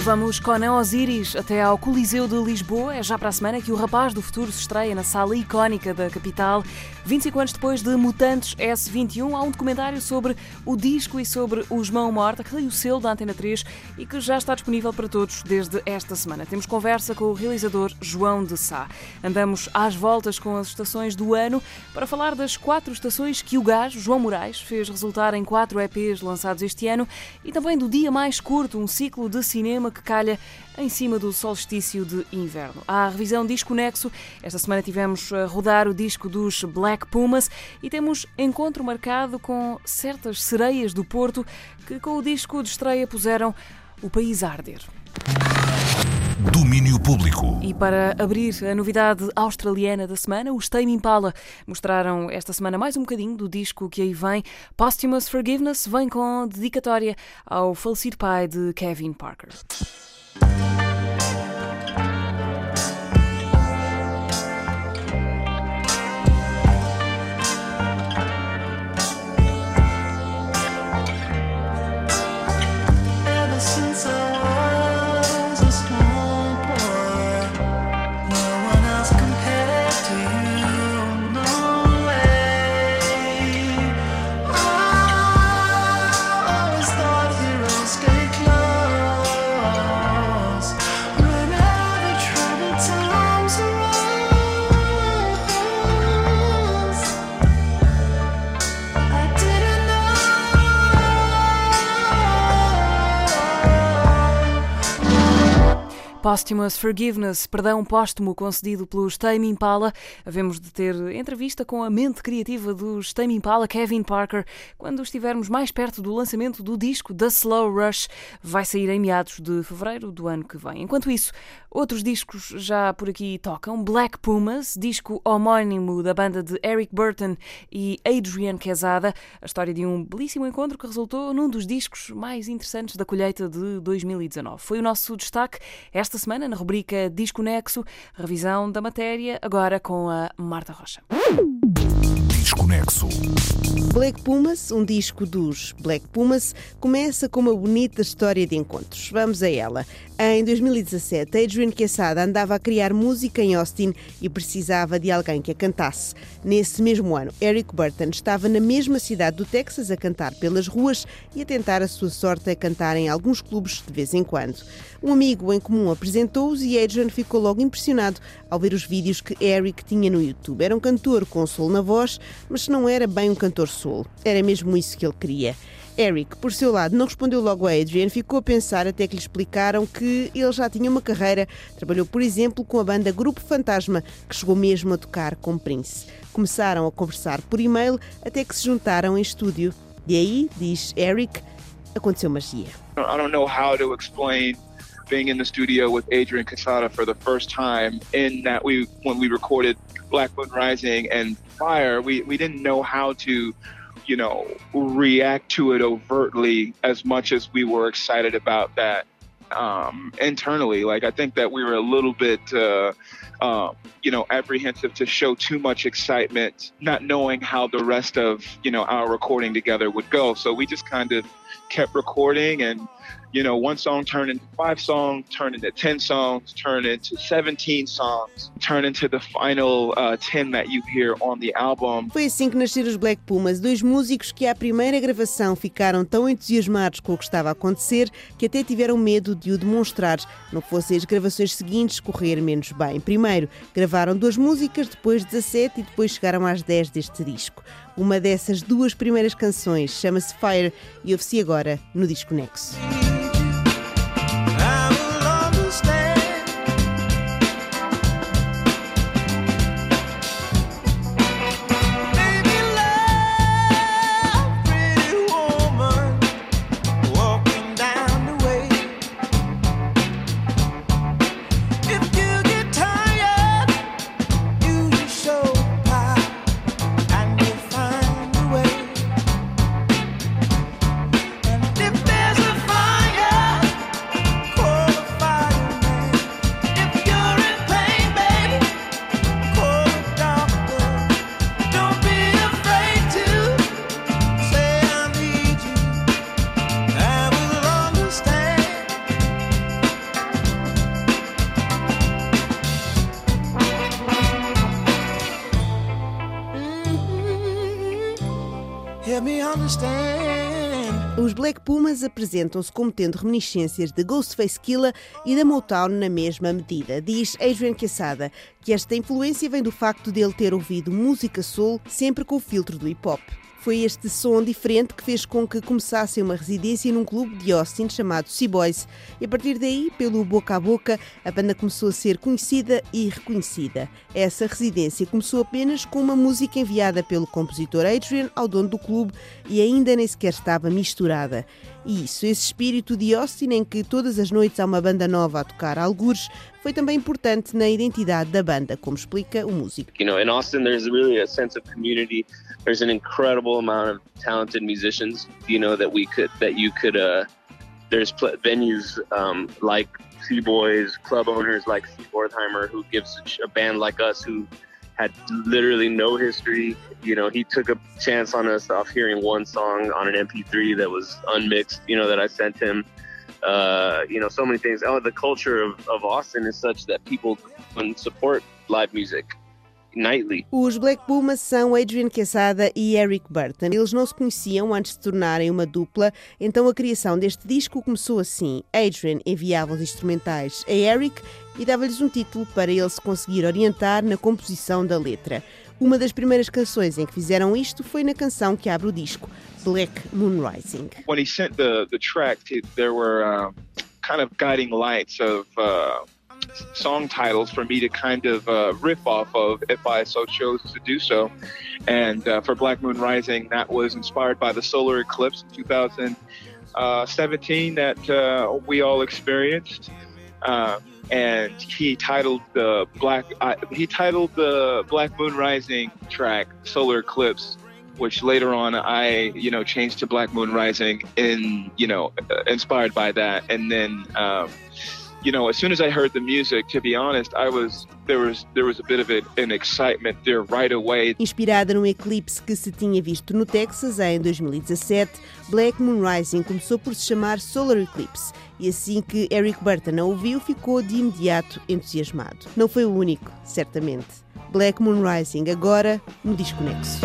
Levamos Conan Osiris até ao Coliseu de Lisboa. É já para a semana que o Rapaz do Futuro se estreia na sala icónica da capital. 25 anos depois de Mutantes S21, há um documentário sobre o disco e sobre o Mão Morta, que tem o selo da Antena 3 e que já está disponível para todos desde esta semana. Temos conversa com o realizador João de Sá. Andamos às voltas com as estações do ano para falar das quatro estações que o gajo, João Moraes, fez resultar em quatro EPs lançados este ano e também do Dia Mais Curto, um ciclo de cinema que calha em cima do solstício de inverno. Há a revisão Disco Nexo. Esta semana tivemos a rodar o disco dos Black Pumas e temos encontro marcado com certas sereias do Porto que com o disco de estreia puseram o país a arder. Domínio Público. E para abrir a novidade australiana da semana, os Tame Impala mostraram esta semana mais um bocadinho do disco que aí vem. Posthumous Forgiveness vem com dedicatória ao falecido pai de Kevin Parker. Posthumous Forgiveness, perdão póstumo concedido pelos Tame Impala. Havemos de ter entrevista com a mente criativa dos Tame Impala, Kevin Parker, quando estivermos mais perto do lançamento do disco The Slow Rush. Vai sair em meados de fevereiro do ano que vem. Enquanto isso, outros discos já por aqui tocam. Black Pumas, disco homónimo da banda de Eric Burton e Adrian Quesada. A história de um belíssimo encontro que resultou num dos discos mais interessantes da colheita de 2019. Foi o nosso destaque esta semana na rubrica Disco Nexo, revisão da matéria, agora com a Marta Rocha. Desconexo. Black Pumas, um disco dos Black Pumas, começa com uma bonita história de encontros. Vamos a ela. Em 2017, Adrian Quesada andava a criar música em Austin e precisava de alguém que a cantasse. Nesse mesmo ano, Eric Burton estava na mesma cidade do Texas a cantar pelas ruas e a tentar a sua sorte a cantar em alguns clubes de vez em quando. Um amigo em comum apresentou-os e Adrian ficou logo impressionado ao ver os vídeos que Eric tinha no YouTube. Era um cantor com soul na voz, mas não era bem um cantor soul. Era mesmo isso que ele queria. Eric, por seu lado, não respondeu logo a Adrian, ficou a pensar até que lhe explicaram que ele já tinha uma carreira. Trabalhou, por exemplo, com a banda Grupo Fantasma, que chegou mesmo a tocar com Prince. Começaram a conversar por e-mail até que se juntaram em estúdio. E aí, diz Eric, aconteceu magia. I don't know how to explain being in the studio with Adrian Casada for the first time in that we when we recorded Black Moon Rising and Fire, we, we didn't know how to, you know, react to it overtly as much as we were excited about that um, internally. Like I think that we were a little bit uh, uh, you know, apprehensive to show too much excitement, not knowing how the rest of, you know, our recording together would go. So we just kind of kept recording and, you know, one song turned into five songs, turned into 10 songs, turned into 17 songs, turned into the final uh, 10 that you hear on the album. Foi assim que nasceram os Black Pumas, dois músicos que à primeira gravação ficaram tão entusiasmados com o que estava a acontecer que até tiveram medo de o demonstrar, não fossem as gravações seguintes correr menos bem. Primeiro gravaram duas músicas, depois 17 e depois chegaram às 10 deste disco. Uma dessas duas primeiras canções chama-se Fire e ouve-se agora no Disco Nexo. Os Black Pumas apresentam-se como tendo reminiscências de Ghostface Killah e da Motown na mesma medida. Diz Adrian Quesada que esta influência vem do facto de ele ter ouvido música soul sempre com o filtro do hip hop. Foi este som diferente que fez com que começassem uma residência num clube de Austin chamado Sea Boys. E a partir daí, pelo boca a boca, a banda começou a ser conhecida e reconhecida. Essa residência começou apenas com uma música enviada pelo compositor Adrian ao dono do clube e ainda nem sequer estava misturada. E isso, esse espírito de Austin em que todas as noites há uma banda nova a tocar algures, foi também importante na identidade da banda, como explica o músico. you know, in Austin, there's really a sense of community. There's an incredible amount of talented musicians, you know, that we could, that you could, uh, there's pl- venues um, like Sea Boys, club owners like Steve Wertheimer, who gives a, band like us who had literally no history. You know, he took a chance on us off hearing one song on an MP3 that was unmixed, you know, that I sent him. Uh, you know, so many things. Oh, the culture of, of Austin is such that people support live music. Os Black Pumas são Adrian Quesada e Eric Burton. Eles não se conheciam antes de tornarem uma dupla, então a criação deste disco começou assim. Adrian enviava os instrumentais a Eric e dava-lhes um título para ele se conseguir orientar na composição da letra. Uma das primeiras canções em que fizeram isto foi na canção que abre o disco, Black Moon Rising. when he sent the the track, to, there were um, kind of guiding lights of uh, song titles for me to kind of uh, riff off of if I so chose to do so. And uh, for Black Moon Rising, that was inspired by the solar eclipse in 2017 that uh, we all experienced. Uh, and he titled the black he titled the Black Moon Rising track Solar Eclipse which later on I, you know, changed to Black Moon Rising, in you know, uh, inspired by that. And then, um, you know, as soon as I heard the music, to be honest, I was there was there was a bit of an excitement there right away. Inspirada num eclipse que se tinha visto no Texas em 2017, Black Moon Rising começou por se chamar Solar Eclipse e assim que Eric Burton a ouviu, ficou de imediato entusiasmado. Não foi o único, certamente. Black Moon Rising, agora no Disco Nexo.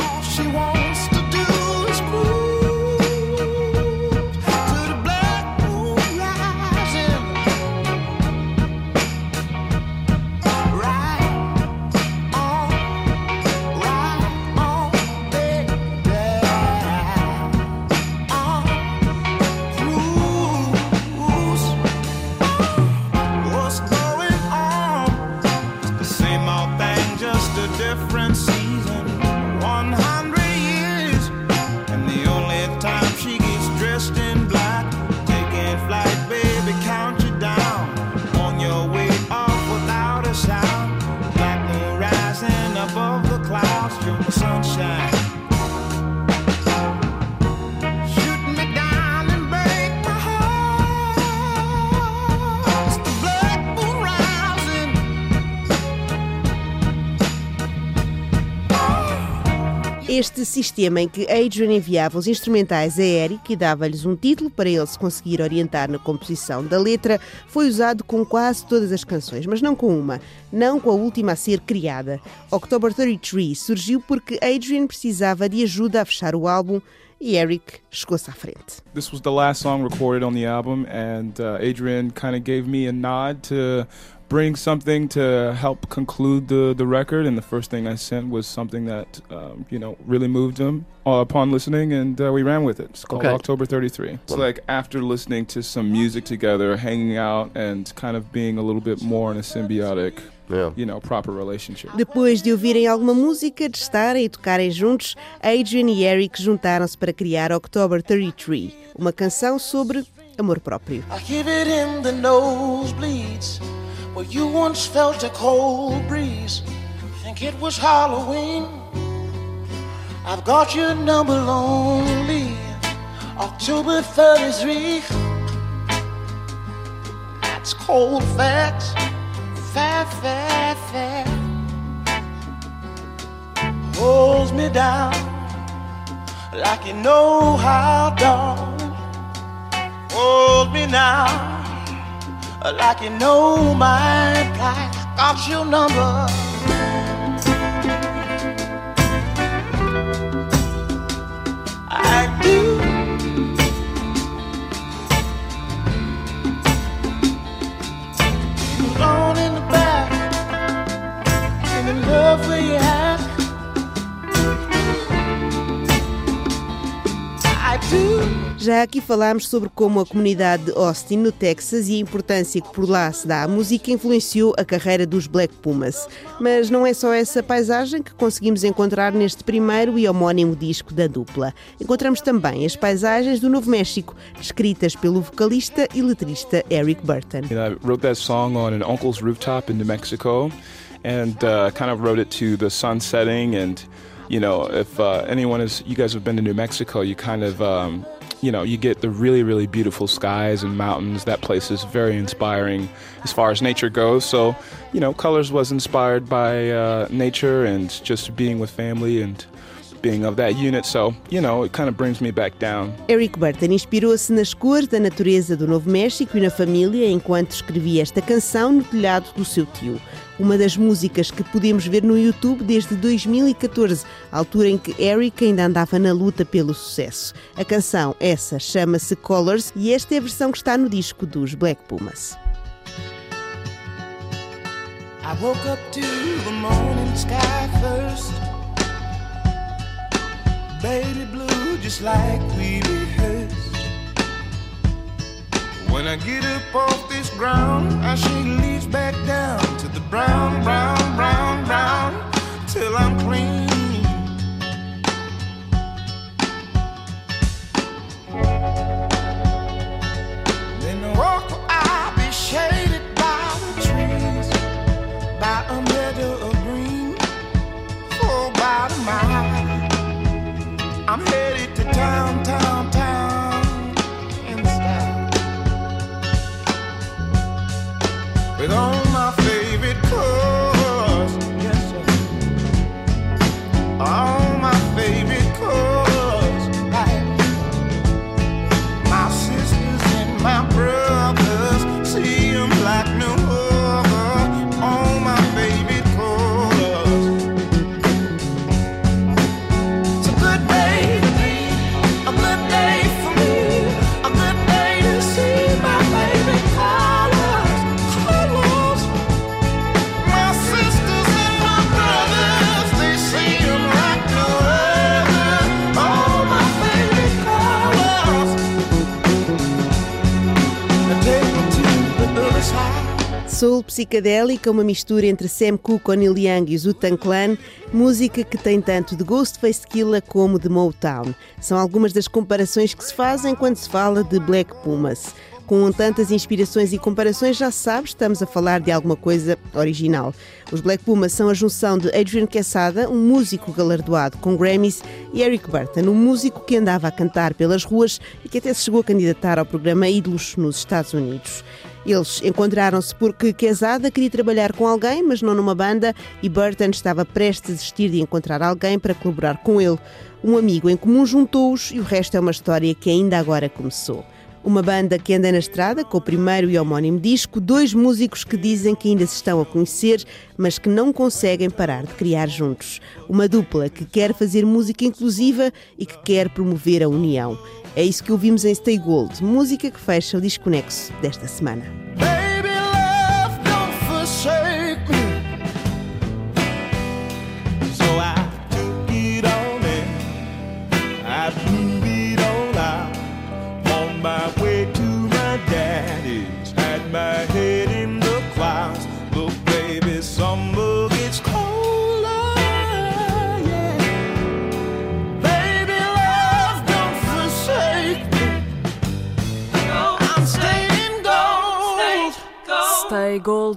Este sistema em que Adrian enviava os instrumentais a Eric e dava-lhes um título para ele se conseguir orientar na composição da letra foi usado com quase todas as canções, mas não com uma, não com a última a ser criada. October 33 surgiu porque Adrian precisava de ajuda a fechar o álbum e Eric chegou-se à frente. This was the last song recorded on the album, and uh, Adrian kind of gave me a nod to bring something to help conclude the, the record. And the first thing I sent was something that, um, you know, really moved him uh, upon listening, and uh, we ran with it. It's called Okay. October 33. It's like after listening to some music together, hanging out, and kind of being a little bit more in a symbiotic, Yeah. you know, proper relationship. Depois de ouvirem alguma música, de estarem e tocarem juntos, Adrian e Eric juntaram-se para criar October 33, uma canção sobre amor próprio. I hear it in the nosebleeds where you once felt a cold breeze. Think it was Halloween. I've got your number lonely. October 33. That's cold facts. Fair, fair, fair. Holds me down like you know how, darling. Hold me now, like you know my plight. Got your number. I do. Alone in the back, in love for you. Já aqui falámos sobre como a comunidade de Austin, no Texas, e a importância que por lá se dá à música influenciou a carreira dos Black Pumas. Mas não é só essa paisagem que conseguimos encontrar neste primeiro e homónimo disco da dupla. Encontramos também as paisagens do Novo México, descritas pelo vocalista e letrista Eric Burton. You know, I wrote that song on an uncle's rooftop in New Mexico, and uh, kind of wrote it to the sun setting. And you know, if uh, anyone is, you guys have been to New Mexico, you kind of, um, you know, you get the really, really beautiful skies and mountains. That place is very inspiring as far as nature goes. So, you know, Colors was inspired by uh, nature and just being with family and being of that unit. So, you know, it kind of brings me back down. Eric Burton inspirou-se nas cores da natureza do Novo México e na família enquanto escrevia esta canção no telhado do seu tio. Uma das músicas que podemos ver no YouTube desde 2014, altura em que Eric ainda andava na luta pelo sucesso. A canção, essa, chama-se Colors e esta é a versão que está no disco dos Black Pumas. I woke up to the morning sky first. Baby blue, just like we rehearsed. When I get up off this ground, I shake leaves back down to the brown, brown, brown, brown, till I'm clean. Then I'm headed to town, town, town, in style. With all Soul psicadélica, uma mistura entre Sam Cooke, O'Neil Young e Wu-Tang Clan, música que tem tanto de Ghostface Killah como de Motown. São algumas das comparações que se fazem quando se fala de Black Pumas. Com tantas inspirações e comparações, já sabes, estamos a falar de alguma coisa original. Os Black Pumas são a junção de Adrian Quesada, um músico galardoado com Grammys, e Eric Burton, um músico que andava a cantar pelas ruas e que até se chegou a candidatar ao programa Ídolos nos Estados Unidos. Eles encontraram-se porque Quesada queria trabalhar com alguém, mas não numa banda, e Burton estava prestes a desistir de encontrar alguém para colaborar com ele. Um amigo em comum juntou-os e o resto é uma história que ainda agora começou. Uma banda que anda na estrada com o primeiro e homónimo disco, dois músicos que dizem que ainda se estão a conhecer, mas que não conseguem parar de criar juntos. Uma dupla que quer fazer música inclusiva e que quer promover a união. É isso que ouvimos em Stay Gold, música que fecha o Desconexo desta semana.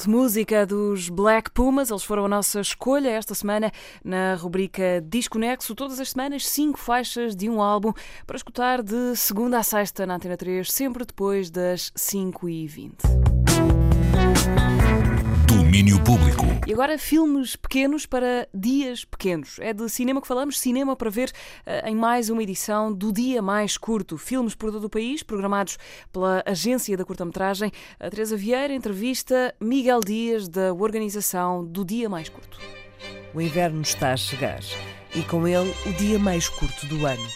Música dos Black Pumas. Eles foram a nossa escolha esta semana na rubrica Desconexo. Todas as semanas, cinco faixas de um álbum para escutar de segunda a sexta na Antena 3, sempre depois das 5h20. Domínio público. E agora, filmes pequenos para dias pequenos. É de cinema que falamos, cinema para ver eh, em mais uma edição do Dia Mais Curto. Filmes por todo o país, programados pela Agência da Curta-Metragem. A Teresa Vieira entrevista Miguel Dias, da organização do Dia Mais Curto. O inverno está a chegar e com ele o dia mais curto do ano.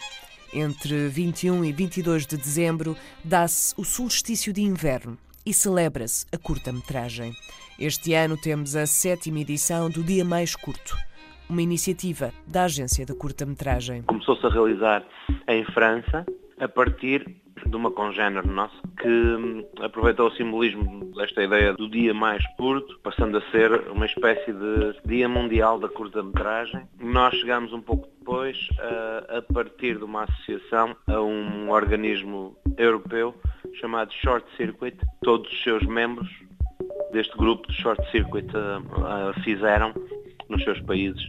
Entre 21 e 22 de dezembro dá-se o solstício de inverno e celebra-se a curta-metragem. Este ano temos a sétima edição do Dia Mais Curto, uma iniciativa da Agência da Curta-Metragem. começou-se a realizar em França a partir de uma congénere nossa que hum, aproveitou o simbolismo desta ideia do dia mais curto, passando a ser uma espécie de dia mundial da curta-metragem. Nós chegamos um pouco depois a, a partir de uma associação a um organismo europeu chamado Short Circuit. Todos os seus membros deste grupo de Short Circuit uh, uh, fizeram nos seus países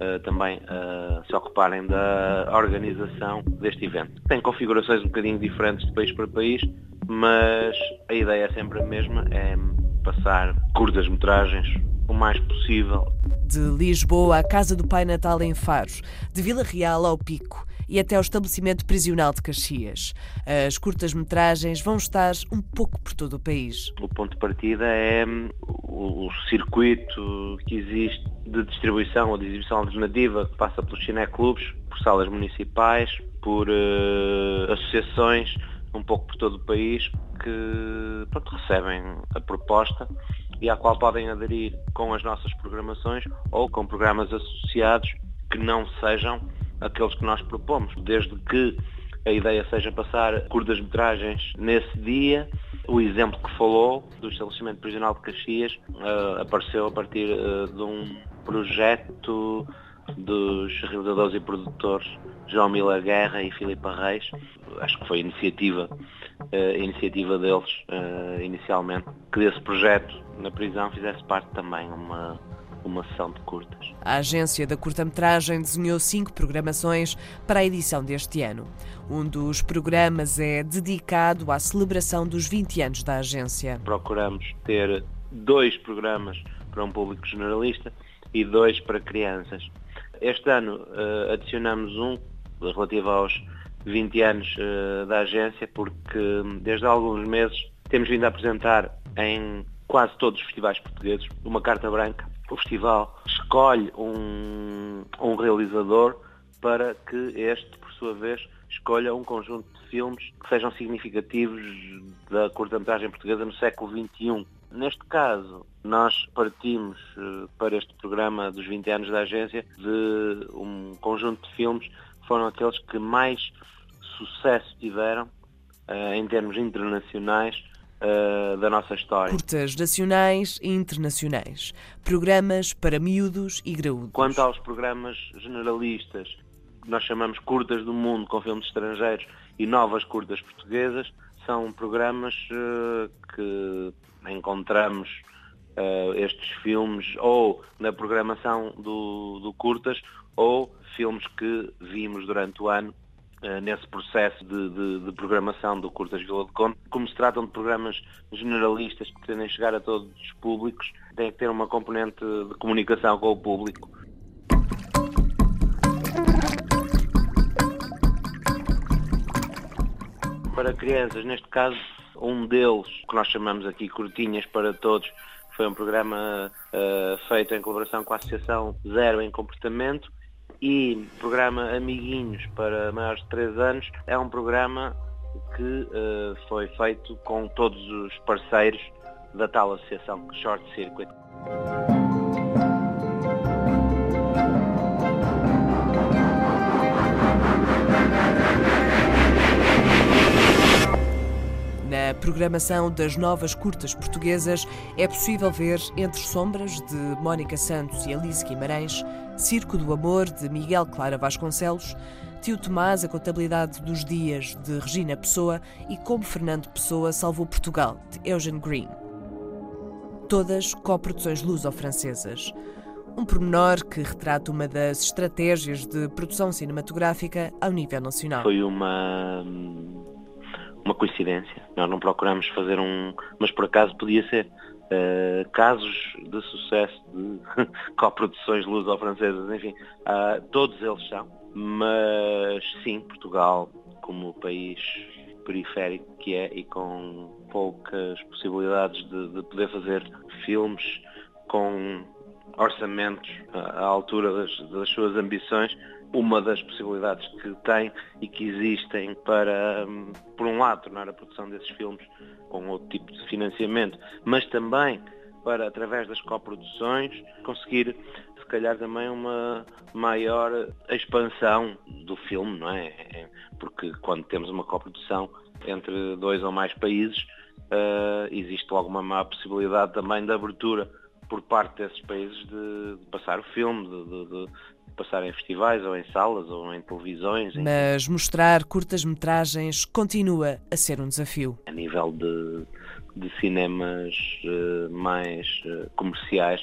uh, também uh, se ocuparem da organização deste evento. Tem configurações um bocadinho diferentes de país para país, mas a ideia é sempre a mesma, é passar curtas metragens o mais possível. De Lisboa à Casa do Pai Natal em Faro, de Vila Real ao Pico e até ao estabelecimento prisional de Caxias. As curtas-metragens vão estar um pouco por todo o país. O ponto de partida é hum, o circuito que existe de distribuição ou de exibição alternativa que passa pelos cineclubes, por salas municipais, por uh, associações um pouco por todo o país que pronto, recebem a proposta e à qual podem aderir com as nossas programações ou com programas associados que não sejam aqueles que nós propomos, desde que a ideia seja passar curtas-metragens nesse dia. O exemplo que falou do estabelecimento prisional de Caxias uh, apareceu a partir uh, de um projeto dos realizadores e produtores João Mila Guerra e Filipe Reis. Acho que foi iniciativa, uh, iniciativa deles inicialmente, que desse projeto na prisão fizesse parte também uma uma sessão de curtas. A agência da curta-metragem desenhou cinco programações para a edição deste ano. Um dos programas é dedicado à celebração dos 20 anos da agência. Procuramos ter dois programas para um público generalista e dois para crianças. Este ano uh, adicionamos um relativo aos 20 anos uh, da agência, porque hum, desde há alguns meses temos vindo a apresentar em quase todos os festivais portugueses uma carta branca o festival escolhe um, um realizador para que este, por sua vez, escolha um conjunto de filmes que sejam significativos da curta-metragem portuguesa no século XXI. Neste caso, nós partimos eh, para este programa dos 20 anos da agência de um conjunto de filmes que foram aqueles que mais sucesso tiveram eh, em termos internacionais uh, da nossa história. Curtas nacionais e internacionais. Programas para miúdos e graúdos. Quanto aos programas generalistas, nós chamamos curtas do mundo com filmes estrangeiros e novas curtas portuguesas, são programas uh, que encontramos uh, estes filmes ou na programação do, do curtas ou filmes que vimos durante o ano nesse processo de, de, de, programação do Curtas Vila de Conde. Como se tratam de programas generalistas que pretendem chegar a todos os públicos, tem que ter uma componente de comunicação com o público. Para crianças, neste caso, um deles, que nós chamamos aqui Curtinhas para Todos, foi um programa uh, feito em colaboração com a Associação Zero em Comportamento, e programa Amiguinhos para maiores de 3 anos é um programa que uh, foi feito com todos os parceiros da tal associação Short Circuit. Na programação das novas curtas portuguesas é possível ver Entre Sombras, de Mónica Santos e Alice Guimarães, Circo do Amor, de Miguel Clara Vasconcelos, Tio Tomás, A Contabilidade dos Dias, de Regina Pessoa e Como Fernando Pessoa Salvou Portugal, de Eugene Green. Todas coproduções luso-francesas. Um pormenor que retrata uma das estratégias de produção cinematográfica ao nível nacional. Foi uma uma coincidência. Nós não procuramos fazer um. Mas por acaso podia ser. Uh, casos de sucesso de coproduções luso-francesas, enfim, uh, todos eles são. Mas sim, Portugal, como país periférico que é e com poucas possibilidades de, de poder fazer filmes com orçamentos à altura das, das suas ambições, uma das possibilidades que tem e que existem para, hum, por um lado, tornar a produção desses filmes com outro tipo de financiamento, mas também para, através das coproduções, conseguir, se calhar, também uma maior expansão do filme, não é? Porque quando temos uma coprodução, entre dois ou mais países, uh, existe alguma má possibilidade também de abertura por parte desses países de, de passar o filme, de, de, passar em festivais ou em salas ou em televisões. Mas mostrar curtas-metragens continua a ser um desafio. A nível de, de cinemas uh, mais uh, comerciais,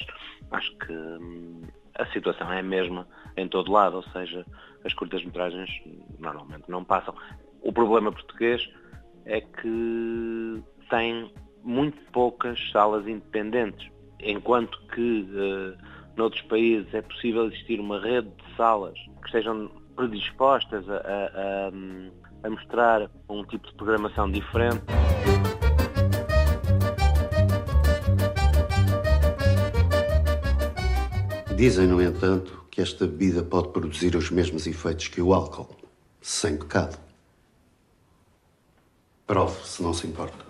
acho que um, a situação é a mesma em todo lado, ou seja, as curtas-metragens normalmente não passam. O problema português é que tem muito poucas salas independentes, enquanto que uh, noutros países é possível existir uma rede de salas que estejam predispostas a, a, a, a mostrar um tipo de programação diferente. Dizem, no entanto, que esta bebida pode produzir os mesmos efeitos que o álcool, sem pecado. Prove, se não se importa.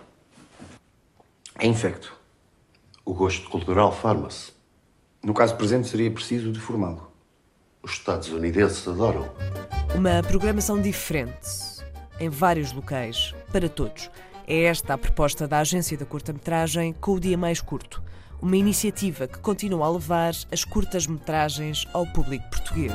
É infecto. O gosto cultural farma-se. No caso presente, seria preciso deformá-lo. Os estadunidenses adoram. Uma programação diferente, em vários locais, para todos. É esta a proposta da agência da curta-metragem com o dia mais curto uma iniciativa que continua a levar as curtas-metragens ao público português.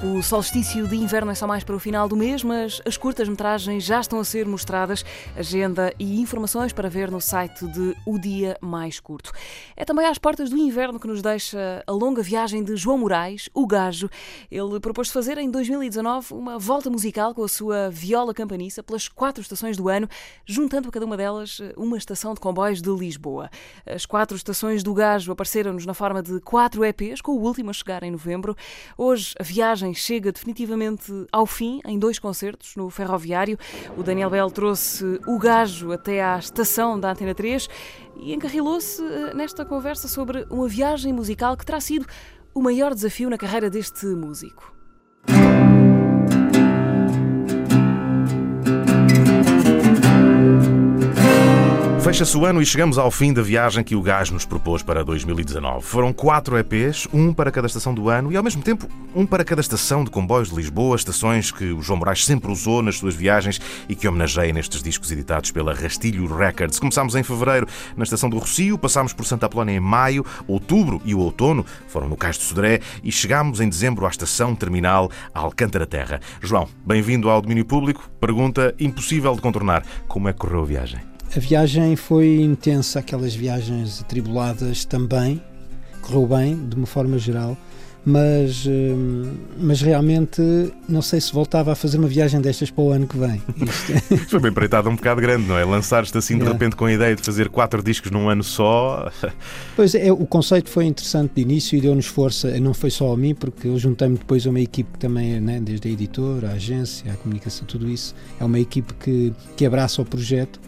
O solstício de inverno é só mais para o final do mês, mas as curtas-metragens já estão a ser mostradas. Agenda e informações para ver no site de O Dia Mais Curto. É também às portas do inverno que nos deixa a longa viagem de João Moraes, o Gajo. Ele propôs fazer em 2019 uma volta musical com a sua viola campaniça pelas quatro estações do ano, juntando a cada uma delas uma estação de comboios de Lisboa. As quatro estações do Gajo apareceram-nos na forma de quatro EPs, com o último a chegar em novembro. Hoje a viagem chega definitivamente ao fim em dois concertos no Ferroviário. O Daniel Bell trouxe o gajo até à estação da Antena 3 e encarrilou-se eh, nesta conversa sobre uma viagem musical que terá sido o maior desafio na carreira deste músico. Fecha-se o ano e chegamos ao fim da viagem que o Gás nos propôs para 2019. Foram quatro EPs, um para cada estação do ano e, ao mesmo tempo, um para cada estação de comboios de Lisboa, estações que o João Moraes sempre usou nas suas viagens e que homenageia nestes discos editados pela Rastilho Records. Começámos em fevereiro na estação do Rocio, passámos por Santa Apolónia em maio, outubro e o outono foram no Cais de Sodré e chegámos em dezembro à estação terminal Alcântara Terra. João, bem-vindo ao domínio público. Pergunta impossível de contornar: como é que correu a viagem? A viagem foi intensa, aquelas viagens atribuladas também, correu bem, de uma forma geral, mas, hum, mas realmente não sei se voltava a fazer uma viagem destas para o ano que vem. Foi bem empreitada um bocado grande, não é? Lançar-te assim de é. repente com a ideia de fazer quatro discos num ano só. Pois é, o conceito foi interessante de início e deu-nos força, não foi só a mim, porque eu juntei-me depois a uma equipe que também, né, desde a editora, a agência, a comunicação, tudo isso, é uma equipe que, que abraça o projeto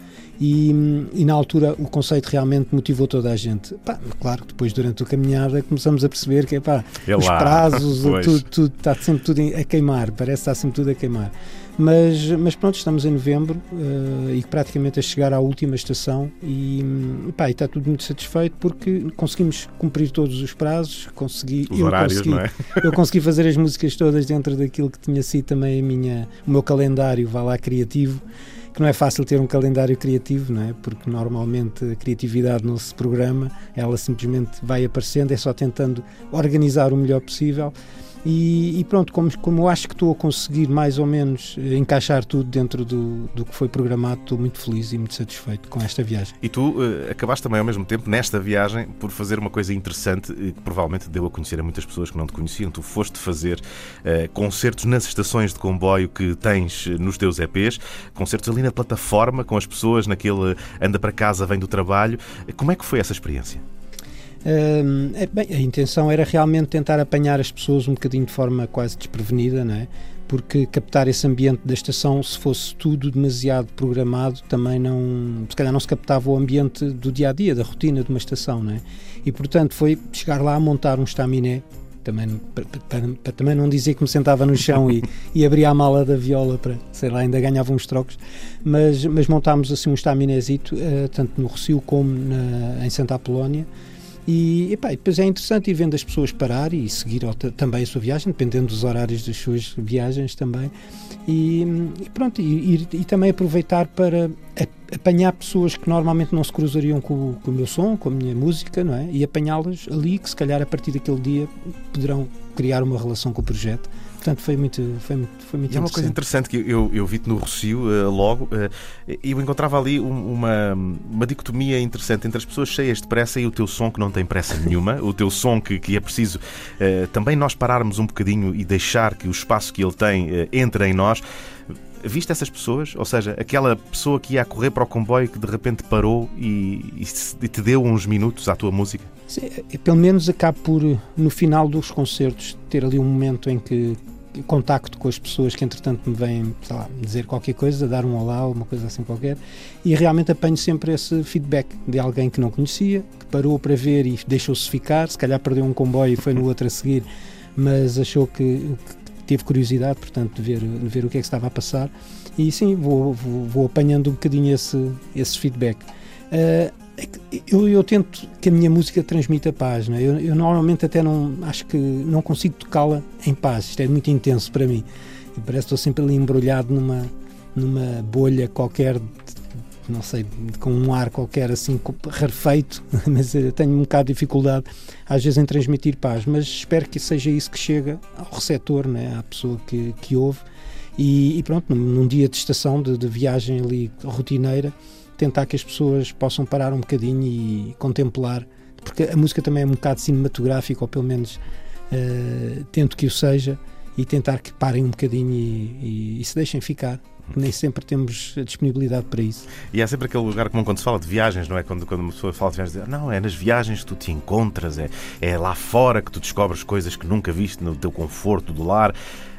e, e, na altura o conceito realmente motivou toda a gente. Pá, claro que depois, durante a caminhada, começamos a perceber que pá, é os prazos, tudo, tudo, está sempre tudo a queimar, parece que está sempre tudo a queimar. Mas, mas pronto, estamos em novembro uh, e praticamente a chegar à última estação e, pá, e está tudo muito satisfeito porque conseguimos cumprir todos os prazos, consegui, os eu, horários, consegui, é? eu consegui fazer as músicas todas dentro daquilo que tinha sido também a minha, o meu calendário, vá lá, criativo que não é fácil ter um calendário criativo, não é? Porque normalmente a criatividade não se programa, ela simplesmente vai aparecendo, é só tentando organizar o melhor possível. E, e, pronto, como, como eu acho que estou a conseguir mais ou menos encaixar tudo dentro do, do que foi programado, estou muito feliz e muito satisfeito com esta viagem. E tu uh, acabaste também ao mesmo tempo, nesta viagem, por fazer uma coisa interessante que provavelmente deu a conhecer a muitas pessoas que não te conheciam. Tu foste fazer uh, concertos nas estações de comboio que tens nos teus EPs, concertos ali na plataforma, com as pessoas naquele anda para casa, vem do trabalho. Como é que foi essa experiência? Uh, bem, a intenção era realmente tentar apanhar as pessoas um bocadinho de forma quase desprevenida, não é? porque captar esse ambiente da estação, se fosse tudo demasiado programado, também não, se calhar não se captava o ambiente do dia a dia, da rotina de uma estação, não é? E portanto foi chegar lá, montar um estaminé, também para, para, para, também não dizer que me sentava no chão e, e abria a mala da viola para, sei lá, ainda ganhava uns trocos, mas, mas montámos assim um estaminézito, uh, tanto no Rocio como na, em Santa Apolónia E, epá, depois é interessante ir vendo as pessoas parar e seguir também a sua viagem, dependendo dos horários das suas viagens também. E, e pronto, e, e, e, também aproveitar para apanhar pessoas que normalmente não se cruzariam com, com, o meu som, com a minha música, não é? E apanhá-las ali, que se calhar a partir daquele dia poderão criar uma relação com o projeto Portanto, foi muito, foi muito, foi muito e é uma coisa interessante que eu, eu vi-te no Rocio uh, logo, uh, eu encontrava ali uma, uma dicotomia interessante entre as pessoas cheias de pressa e o teu som que não tem pressa nenhuma, o teu som que, que é preciso uh, também nós pararmos um bocadinho e deixar que o espaço que ele tem entre em nós. Viste essas pessoas? Ou seja, aquela pessoa que ia a correr para o comboio que de repente parou e, e, te deu uns minutos à tua música? Sim, pelo menos acabo por, no final dos concertos, ter ali um momento em que contacto com as pessoas que entretanto me vêm lá, dizer qualquer coisa, dar um olá uma coisa assim qualquer e realmente apanho sempre esse feedback de alguém que não conhecia, que parou para ver e deixou-se ficar, se calhar perdeu um comboio e foi no outro a seguir, mas achou que, teve curiosidade, portanto, de ver, de ver o que é que estava a passar e sim, vou, vou, vou apanhando um bocadinho esse, esse feedback. Uh, eu, eu, tento que a minha música transmita paz, não é? eu, eu, normalmente até não acho que não consigo tocá-la em paz, isto é muito intenso para mim. E parece que estou sempre ali embrulhado numa, numa bolha qualquer, não sei, com um ar qualquer assim rarefeito, mas eu tenho um bocado de dificuldade às vezes em transmitir paz, mas espero que seja isso que chega ao receptor, né? à pessoa que, que ouve. E, e pronto, num, num, dia de estação, de, de viagem ali rotineira, tentar que as pessoas possam parar um bocadinho e contemplar, porque a música também é um bocado cinematográfica, ou pelo menos uh, tento que o seja, e tentar que parem um bocadinho e, e, e se deixem ficar nem sempre temos disponibilidade para isso. E há sempre aquele lugar como quando se fala de viagens, não é? Quando, quando uma pessoa fala de viagens, não, é nas viagens que tu te encontras, é, é lá fora que tu descobres coisas que nunca viste no teu conforto do lar.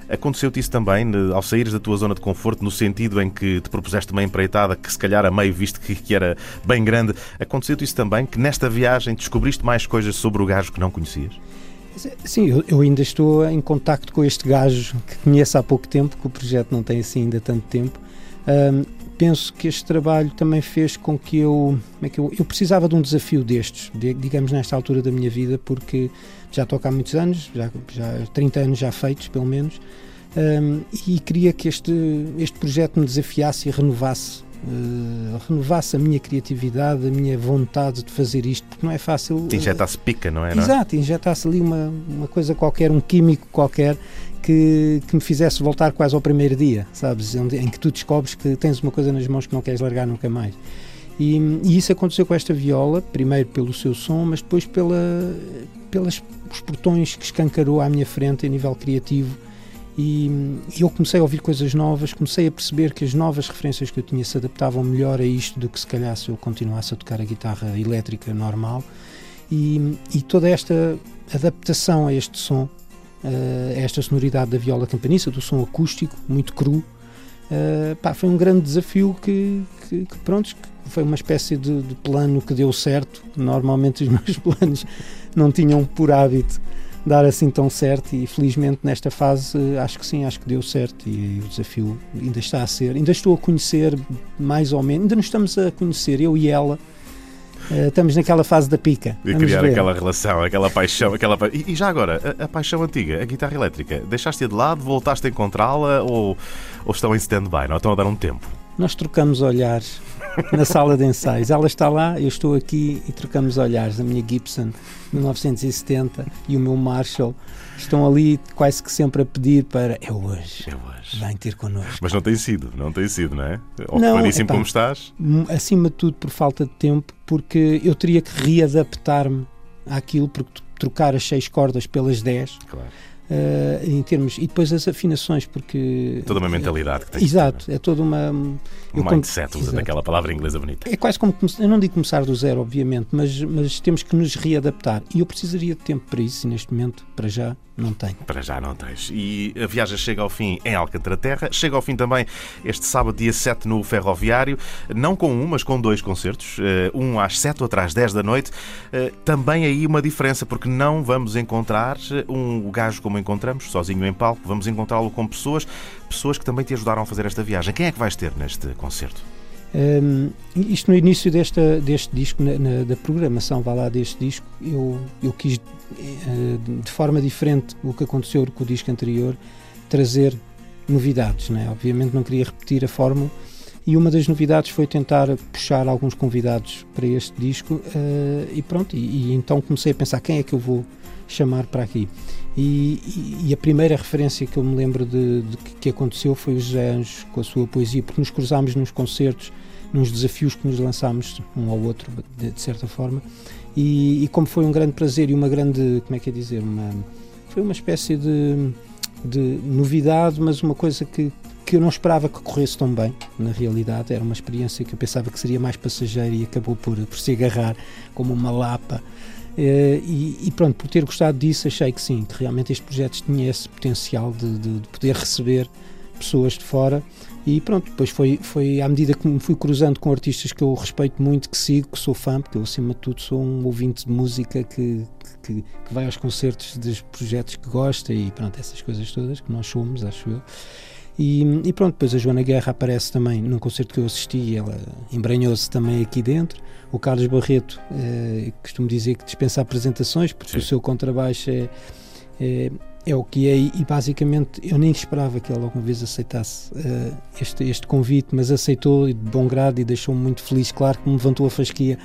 Aconteceu-te isso também, ao saíres da tua zona de conforto, no sentido em que te propuseste uma empreitada que se calhar a meio viste que, que era bem grande. Aconteceu-te isso também, que nesta viagem descobriste mais coisas sobre o gajo que não conhecias? Sim, eu, ainda estou em contacto com este gajo que conheço há pouco tempo, que o projeto não tem assim ainda tanto tempo. Um, penso que este trabalho também fez com que eu, é que eu, eu precisava de um desafio destes, de, digamos nesta altura da minha vida, porque já toco há muitos anos, já, já 30 anos já feitos, pelo menos, um, e queria que este, este projeto me desafiasse e renovasse. Uh, renovasse a minha criatividade, a minha vontade de fazer isto, porque não é fácil. Injetasse pica, não é? Exato, injetasse ali uma, uma coisa qualquer, um químico qualquer que, que me fizesse voltar quase ao primeiro dia, sabes? Em, em que tu descobres que tens uma coisa nas mãos que não queres largar nunca mais. E, e, isso aconteceu com esta viola, primeiro pelo seu som, mas depois pela, pelos portões que escancarou à minha frente a nível criativo e, e, eu comecei a ouvir coisas novas, comecei a perceber que as novas referências que eu tinha se adaptavam melhor a isto do que se calhar se eu continuasse a tocar a guitarra elétrica normal e, e toda esta adaptação a este som, uh, a esta sonoridade da viola campanista, do som acústico, muito cru, uh, pá, foi um grande desafio que, que, que pronto, foi uma espécie de, de plano que deu certo. Normalmente os meus planos não tinham por hábito dar assim tão certo e felizmente nesta fase acho que sim, acho que deu certo e o desafio ainda está a ser, ainda estou a conhecer mais ou menos, ainda nos estamos a conhecer, eu e ela. Uh, estamos naquela fase da pica. De criar ver. aquela relação, aquela paixão. Aquela... E, e já agora, a, a, paixão antiga, a guitarra elétrica, deixaste-a de lado, voltaste a encontrá-la ou, ou estão em stand-by, não estão a dar um tempo? Nós trocamos olhares na sala de ensaios. Ela está lá, eu estou aqui e trocamos olhares. A minha Gibson 1970 e o meu Marshall estão ali quase que sempre a pedir para é hoje. É hoje. Vem ter connosco. Mas não tem sido, não tem sido, não é? Ocupadíssimo como estás? Acima de tudo por falta de tempo, porque eu teria que readaptar-me àquilo, porque trocar as seis cordas pelas 10. Claro uh, em termos. E depois as afinações, porque. Toda uma mentalidade que tem. Exato, é toda uma. Um mindset, usando aquela palavra inglesa bonita. É quase como. Eu não digo começar do zero, obviamente, mas, mas temos que nos readaptar. E eu precisaria de tempo para isso, e neste momento, para já, não tenho. Para já não tens. E a viagem chega ao fim em Alcântara Terra. Chega ao fim também este sábado, dia 7, no Ferroviário. Não com um, mas com dois concertos. Eh, um às 7, outro às 10 da noite. Eh, também aí uma diferença, porque não vamos encontrar um gajo como encontramos, sozinho em palco. Vamos encontrá-lo com pessoas, pessoas que também te ajudaram a fazer esta viagem. Quem é que vais ter neste concerto? Um, isto no início desta, deste disco, na, na, da programação, vá lá, deste disco, eu, eu quis, uh, de forma diferente do que aconteceu com o disco anterior, trazer novidades, né? obviamente não queria repetir a fórmula, e uma das novidades foi tentar puxar alguns convidados para este disco uh, e pronto, e, e, então comecei a pensar quem é que eu vou chamar para aqui. E, e, a primeira referência que eu me lembro de, de que, que aconteceu foi o José Anjos com a sua poesia, porque nos cruzámos nos concertos nos desafios que nos lançámos um ao outro, de, de certa forma. E, e, como foi um grande prazer e uma grande, como é que é dizer, uma, foi uma espécie de, de novidade, mas uma coisa que, que eu não esperava que corresse tão bem, na realidade. Era uma experiência que eu pensava que seria mais passageira e acabou por, por se agarrar como uma lapa. Uh, e, e, pronto, por ter gostado disso, achei que sim, que realmente este projeto tinha esse potencial de, de, de poder receber pessoas de fora e pronto, depois foi, foi à medida que me fui cruzando com artistas que eu respeito muito, que sigo, que sou fã, porque eu acima de tudo sou um ouvinte de música que, que, que vai aos concertos dos projetos que gosta e pronto, essas coisas todas que nós somos, acho eu. E, e, pronto, depois a Joana Guerra aparece também num concerto que eu assisti, ela embranhou-se também aqui dentro. O Carlos Barreto, eh, costumo dizer que dispensa apresentações, porque Sim. o seu contrabaixo é, é é o que é e basicamente eu nem esperava que ele alguma vez aceitasse uh, este, este convite, mas aceitou de bom grado e deixou-me muito feliz, claro que me levantou a fasquia.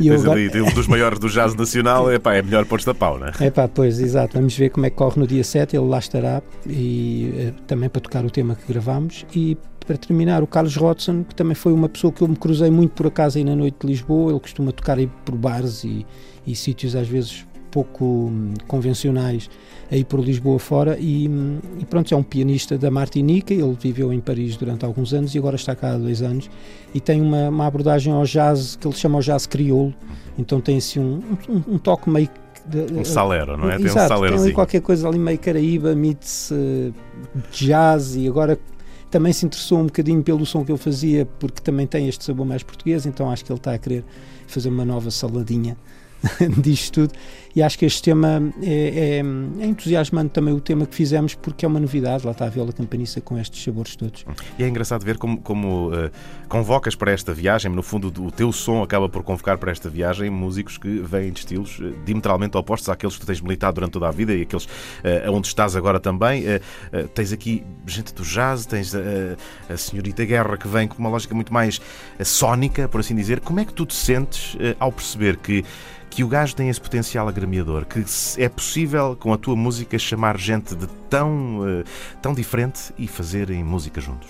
E agora... ali, um dos maiores do jazz nacional, é pá, é melhor pôr-se da pau, não é? É pá, pois, exato. Vamos ver como é que corre no dia 7, ele lá estará, e uh, também para tocar o tema que gravámos. E para terminar, o Carlos Rodson, que também foi uma pessoa que eu me cruzei muito por acaso aí na noite de Lisboa, ele costuma tocar aí por bares e, e sítios às vezes pouco hum, convencionais aí por Lisboa fora e, hum, e, pronto, é um pianista da Martinica, ele viveu em Paris durante alguns anos e agora está cá há dois anos e tem uma, uma abordagem ao jazz que ele chama o jazz crioulo, então tem assim um, um, um toque meio de, um salero, não é? Tem Exato, um tem ali qualquer coisa ali meio Caraíba, meets uh, jazz e agora também se interessou um bocadinho pelo som que eu fazia porque também tem este sabor mais português, então acho que ele está a querer fazer uma nova saladinha disto tudo. E acho que este tema é, é, é, entusiasmante também o tema que fizemos porque é uma novidade. Lá está a viola campanista com estes sabores todos. E é engraçado ver como, como uh, convocas para esta viagem. No fundo, o teu som acaba por convocar para esta viagem músicos que vêm de estilos uh, diametralmente opostos àqueles que tu tens militado durante toda a vida e aqueles uh, onde estás agora também. Uh, tens aqui gente do jazz, tens a senhorita Guerra que vem com uma lógica muito mais sónica, por assim dizer. Como é que tu te sentes ao perceber que que o gajo tem esse potencial agremiador, que é possível com a tua música chamar gente de tão, uh, tão diferente e fazerem música juntos?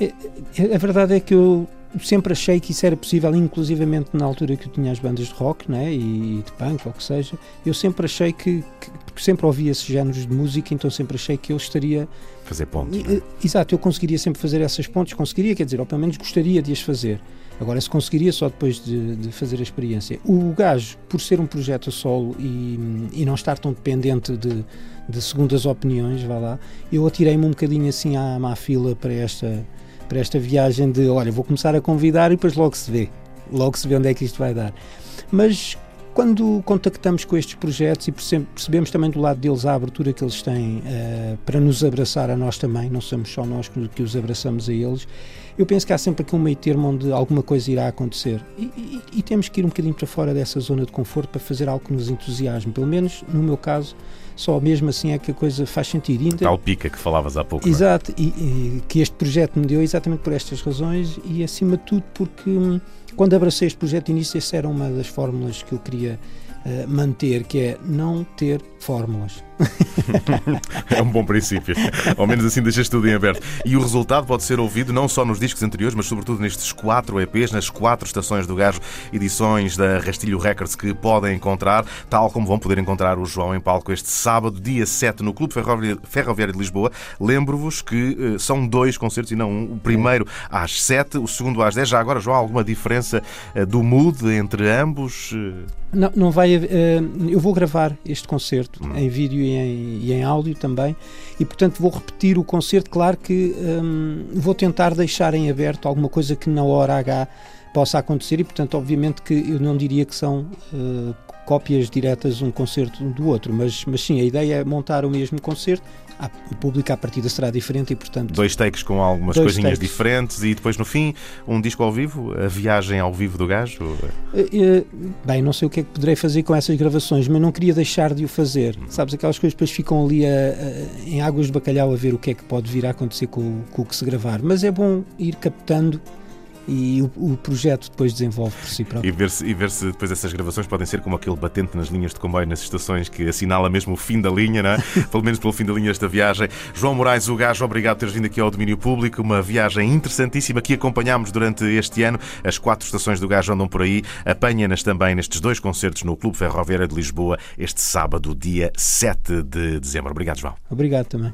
É, é, a verdade é que eu sempre achei que isso era possível, inclusivamente na altura que eu tinha as bandas de rock né, e de punk, ou o que seja, eu sempre achei que, que porque sempre ouvi esses géneros de música, então sempre achei que eu estaria. Fazer pontos. É? Exato, eu conseguiria sempre fazer essas pontes, conseguiria, quer dizer, ou pelo menos gostaria de as fazer. Agora, se conseguiria só depois de, de, fazer a experiência. O gajo, por ser um projeto a solo e, e não estar tão dependente de, de segundas opiniões, vá lá, eu atirei-me um bocadinho assim à má fila para esta, para esta viagem de, olha, vou começar a convidar e depois logo se vê. Logo se vê onde é que isto vai dar. Mas quando contactamos com estes projetos e percebemos também do lado deles a abertura que eles têm uh, para nos abraçar a nós também, não somos só nós que os abraçamos a eles, eu penso que há sempre aqui um meio termo onde alguma coisa irá acontecer. E, e, e, temos que ir um bocadinho para fora dessa zona de conforto para fazer algo que nos entusiasme. Pelo menos, no meu caso, só mesmo assim é que a coisa faz sentido. Ainda... Tal pica que falavas há pouco. É? Exato, é? e, e, que este projeto me deu exatamente por estas razões e, acima de tudo, porque hum, quando abracei este projeto de início, essa era uma das fórmulas que eu queria uh, manter, que é não ter fórmulas. é um bom princípio. Ao menos assim deixas tudo em aberto. E o resultado pode ser ouvido não só nos discos anteriores, mas sobretudo nestes quatro EPs, nas quatro estações do Gajo, edições da Rastilho Records que podem encontrar, tal como vão poder encontrar o João em palco este sábado, dia 7, no Clube Ferroviário de Lisboa. Lembro-vos que uh, são dois concertos e não um. O primeiro às 7, o segundo às 10. Já agora, João, alguma diferença uh, do mood entre ambos? Não, não vai. Eu vou gravar este concerto hum. em vídeo e em, e em, áudio também, e portanto vou repetir o concerto. Claro que um, vou tentar deixar em aberto alguma coisa que na hora H possa acontecer, e portanto, obviamente, que eu não diria que são uh, cópias diretas um concerto do outro, mas, mas sim, a ideia é montar o mesmo concerto. O público à partida será diferente e, portanto. Dois takes com algumas coisinhas takes. diferentes e depois no fim um disco ao vivo, a viagem ao vivo do gajo. Eh, eh, Bem, não sei o que é que poderei fazer com essas gravações, mas não queria deixar de o fazer. Sabes, aquelas coisas depois ficam ali a- a- em águas de bacalhau a ver o que é que pode vir a acontecer com, com o que se gravar. Mas é bom ir captando e o, o projeto depois desenvolve por si próprio. E ver, se, e ver se depois essas gravações podem ser como aquele batente nas linhas de comboio nas estações que assinala mesmo o fim da linha, não é? pelo menos pelo fim da linha desta viagem. João Moraes, o gajo, obrigado por teres vindo aqui ao domínio público. Uma viagem interessantíssima que acompanhámos durante este ano. As quatro estações do gajo andam por aí. Apanha-nas também nestes dois concertos no Clube Ferroviário de Lisboa este sábado, dia 7 de dezembro. Obrigado, João. Obrigado também.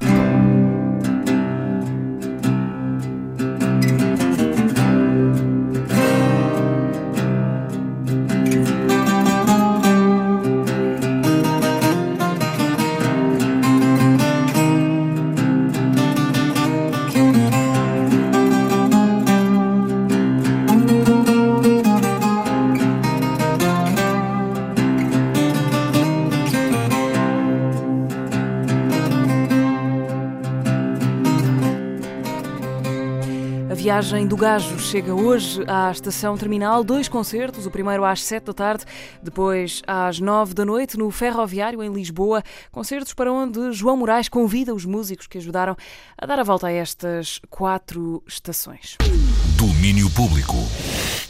Viagem do Gajo chega hoje à estação terminal. Dois concertos, o primeiro às 7 da tarde, depois às 9 da noite, no Ferroviário, em Lisboa. Concertos para onde João Moraes convida os músicos que ajudaram a dar a volta a estas quatro estações. Domínio Público.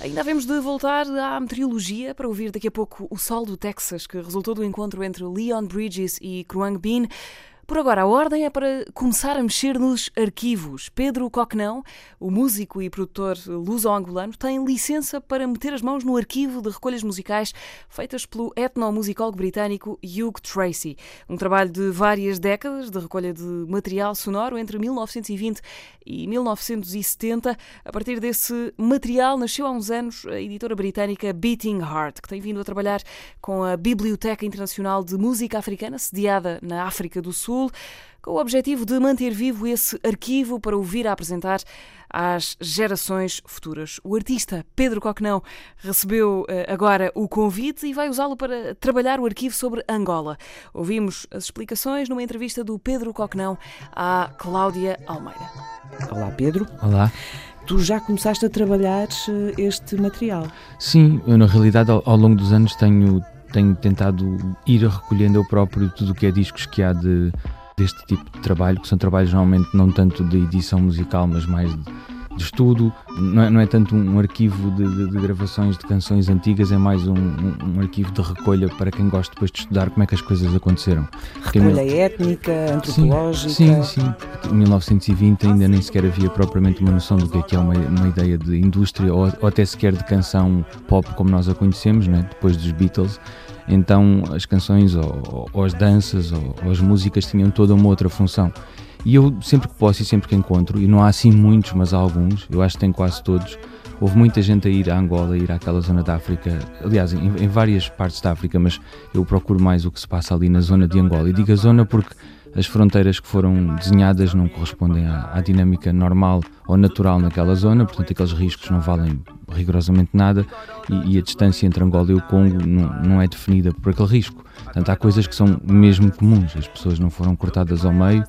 Ainda havemos de voltar à meteorologia para ouvir daqui a pouco o sol do Texas, que resultou do encontro entre Leon Bridges e Kruang Bin. Por agora, a ordem é para começar a mexer nos arquivos. Pedro Coquenão, o músico e produtor luso-angolano, tem licença para meter as mãos no arquivo de recolhas musicais feitas pelo etnomusicólogo britânico Hugh Tracy. Um trabalho de várias décadas de recolha de material sonoro entre 1920 e 1970. A partir desse material nasceu há uns anos a editora britânica Beating Heart, que tem vindo a trabalhar com a Biblioteca Internacional de Música Africana, sediada na África do Sul, com o objetivo de manter vivo esse arquivo para o vir a apresentar às gerações futuras. O artista Pedro Coquenão recebeu eh, agora o convite e vai usá-lo para trabalhar o arquivo sobre Angola. Ouvimos as explicações numa entrevista do Pedro Coquenão à Cláudia Almeida. Olá, Pedro. Olá. Tu já começaste a trabalhar eh, este material. Sim, eu na realidade ao, ao longo dos anos tenho, tenho tentado ir recolhendo eu próprio tudo o que é discos que há de, deste tipo de trabalho, que são trabalhos normalmente não tanto de edição musical, mas mais de, de estudo. Não é, não é tanto um arquivo de, de- de gravações de canções antigas, é mais um, um- um arquivo de recolha para quem gosta depois de estudar como é que as coisas aconteceram. Recolha étnica, antropológica. Sim, sim. Porque Em 1920 ainda nem sequer havia propriamente uma noção do que é que é uma, uma ideia de indústria ou, ou até sequer de canção pop como nós a conhecemos, né? depois dos Beatles. Então as canções ou, ou- as danças ou, ou as músicas tinham toda uma outra função. E eu sempre que posso e sempre que encontro, e não há assim muitos, mas há alguns, eu acho que tem quase todos, houve muita gente a ir a Angola, a ir àquela zona da África, aliás, em, em várias partes da África, mas eu procuro mais o que se passa ali na zona de Angola. E digo a zona porque as fronteiras que foram desenhadas não correspondem à, à dinâmica normal ou natural naquela zona, portanto aqueles riscos não valem rigorosamente nada e, e a distância entre Angola e o Congo não, não é definida por aquele risco. Portanto, há coisas que são mesmo comuns, as pessoas não foram cortadas ao meio,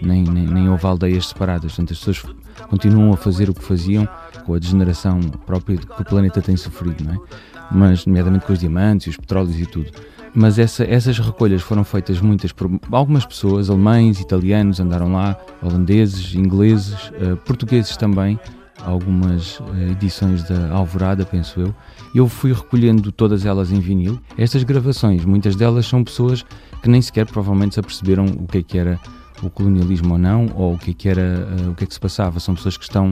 nem, nem, nem houve aldeias separadas, portanto as pessoas continuam a fazer o que faziam com a degeneração própria que o planeta tem sofrido, não é? Mas, nomeadamente com os diamantes e os petróleos e tudo. Mas essa- essas recolhas foram feitas muitas por algumas pessoas, alemães, italianos, andaram lá, holandeses, ingleses, eh, portugueses também, algumas eh, edições da Alvorada, penso eu. Eu fui recolhendo todas elas em vinil. Estas gravações, muitas delas são pessoas que nem sequer provavelmente se aperceberam o que é que era o colonialismo ou não, ou o que é que era, eh, o que é que se passava. São pessoas que estão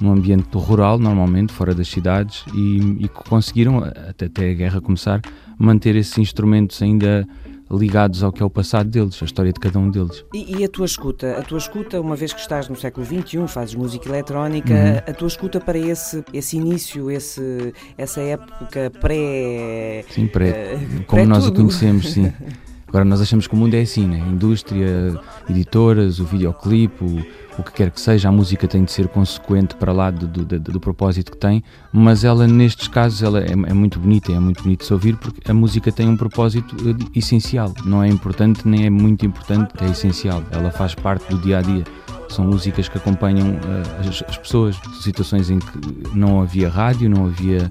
num ambiente rural, normalmente, fora das cidades, e, e que conseguiram, até, até a guerra começar, manter esses instrumentos ainda ligados ao que é o passado deles, a história de cada um deles. E, e a tua escuta? A tua escuta, uma vez que estás no século XXI, fazes música eletrónica, Uhum. a tua escuta para esse, esse início, esse, essa época pré. Sim, pré, eh, como nós a pré-tudo. conhecemos, sim. Agora nós achamos que o mundo é assim, né? Indústria, editoras, o videoclipe, o, o que quer que seja, a música tem de ser consequente para lá do, do, do, do propósito que tem, mas ela nestes casos ela é, é, muito bonita, é muito bonito de se ouvir porque a música tem um propósito eh, essencial, não é importante nem é muito importante, é essencial, ela faz parte do dia a dia. São músicas que acompanham uh, as, as pessoas, situações em que não havia rádio, não havia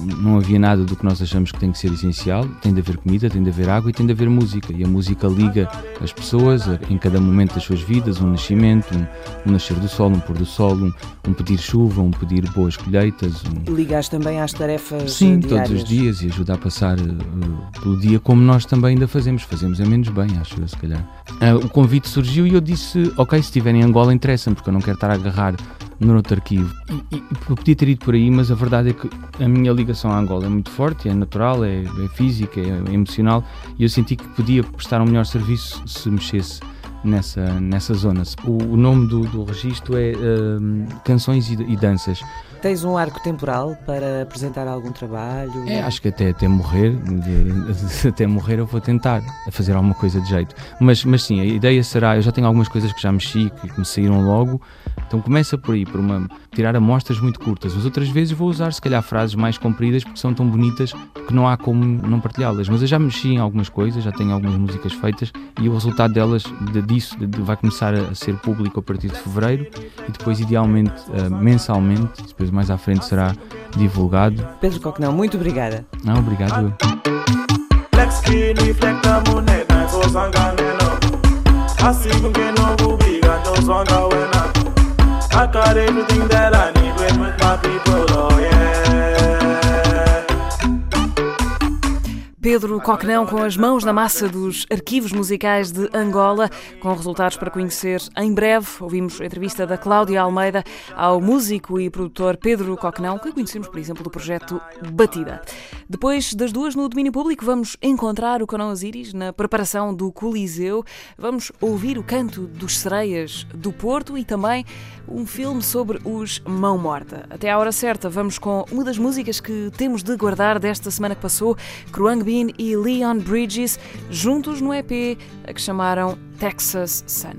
não havia nada do que nós achamos que tem que ser essencial. Tem de haver comida, tem de haver água e tem de haver música. E a música liga as pessoas em cada momento das suas vidas, um nascimento, um, um nascer do sol, um pôr do sol, um, um, pedir chuva, um pedir boas colheitas. Um... Ligas também às tarefas Sim, diárias. todos os dias e ajuda a passar uh, pelo dia como nós também ainda fazemos. Fazemos a menos bem, acho eu, se calhar. Uh, o convite surgiu e eu disse, ok, se estiver em Angola interessa-me, porque eu não quero estar a agarrar no outro arquivo. E, e, eu podia ter ido por aí, mas a verdade é que a minha ligação à Angola é muito forte, é natural, é, é física, é, é, emocional e eu senti que podia prestar um melhor serviço se mexesse nessa, nessa zona. O, o nome do, do registro é uh, Canções e, e Danças. Tens um arco temporal para apresentar algum trabalho? É, acho que até, até morrer, de, de, até morrer eu vou tentar fazer alguma coisa de jeito. Mas, mas sim, a ideia será, eu já tenho algumas coisas que já mexi, que me saíram logo, então começa por aí, por uma, tirar amostras muito curtas. As outras vezes vou usar se calhar frases mais compridas porque são tão bonitas que não há como não partilhá-las. Mas eu já mexi em algumas coisas, já tenho algumas músicas feitas e o resultado delas, de, disso, de, vai começar a ser público a partir de fevereiro e depois idealmente uh, mensalmente, depois mais à frente será divulgado. Pedro Coquenão, muito obrigada. Não, obrigado I got everything that I need with my people, oh yeah. Pedro Coquenão com as mãos na massa dos arquivos musicais de Angola, com resultados para conhecer em breve. Ouvimos a entrevista da Cláudia Almeida ao músico e produtor Pedro Coquenão, que conhecemos, por exemplo, do projeto Batida. Depois das duas no domínio público, vamos encontrar o Canão Osiris na preparação do Coliseu. Vamos ouvir o canto dos sereias do Porto e também um filme sobre os Mão Morta. Até à hora certa, vamos com uma das músicas que temos de guardar desta semana que passou, Kruang E Leon Bridges, juntos no EP a que chamaram Texas Sun.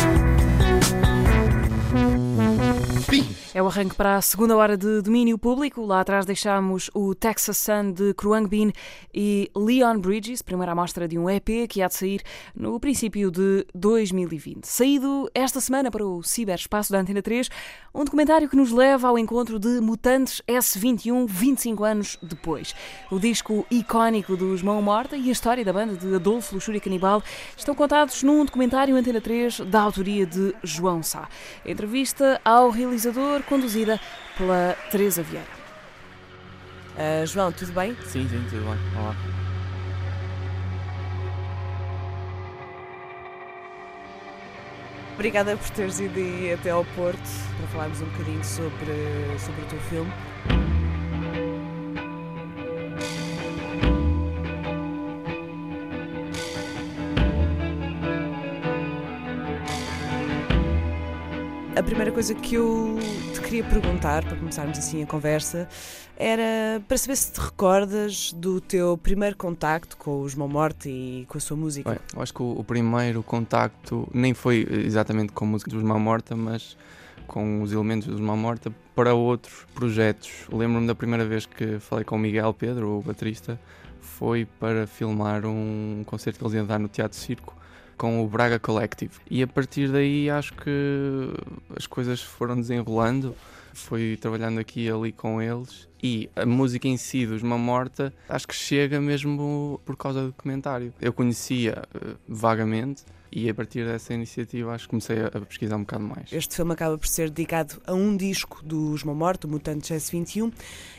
É o arranque para a segunda hora de domínio público. Lá atrás deixámos o Texas Sun de Kruang Bin e Leon Bridges, primeira amostra de um EP que há de sair no princípio de 2020. Saído esta semana para o ciberespaço da Antena 3, um documentário que nos leva ao encontro de Mutantes S21 25 anos depois. O disco icónico dos Mão Morta e a história da banda de Adolfo Luxúria Canibal estão contados num documentário Antena 3 da autoria de João Sá. Entrevista ao realizador conduzida pela Teresa Vieira. Uh, João, tudo bem? Sim, sim, tudo bem. Olá. Obrigada por teres ido até ao Porto para falarmos um bocadinho sobre, sobre o teu filme. A primeira coisa que eu queria perguntar, para começarmos assim a conversa, era para saber se te recordas do teu primeiro contacto com os Mão Morte e com a sua música. Bem, eu acho que o, o, primeiro contacto nem foi exatamente com a música dos Mão Morta, mas com os elementos dos Mão Morta para outros projetos. Lembro-me da primeira vez que falei com o Miguel Pedro, o baterista, foi para filmar um concerto que eles iam dar no Teatro Circo com o Braga Collective. E a partir daí acho que as coisas foram desenrolando fui trabalhando aqui e ali com eles e a música em si dos Mamorta acho que chega mesmo por causa do documentário. Eu conhecia uh, vagamente e a partir dessa iniciativa acho que comecei a, pesquisar um bocado mais. Este filme acaba por ser dedicado a um disco dos Mamorte, o Mutantes S21,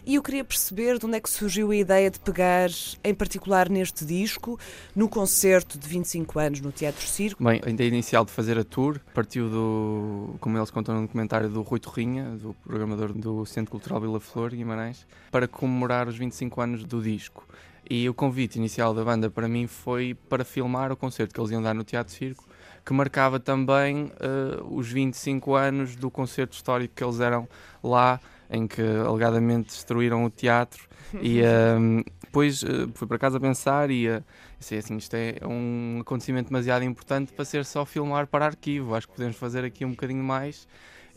e eu queria perceber de onde é que surgiu a ideia de pegar, em particular neste disco, no concerto de 25 anos no Teatro Circo. Bem, a ideia inicial de fazer a tour partiu do, como eles contam no documentário, do Rui Torrinha, do programador do Centro Cultural Vila Flor, Guimarães, para comemorar os 25 anos do disco. E o convite inicial da banda para mim foi para filmar o concerto que eles iam dar no Teatro Circo, que marcava também uh, os 25 anos do concerto histórico que eles eram lá, em que alegadamente destruíram o teatro. e uh, depois uh, fui para casa pensar e uh, disse assim: isto é um acontecimento demasiado importante para ser só filmar para arquivo. Acho que podemos fazer aqui um bocadinho mais.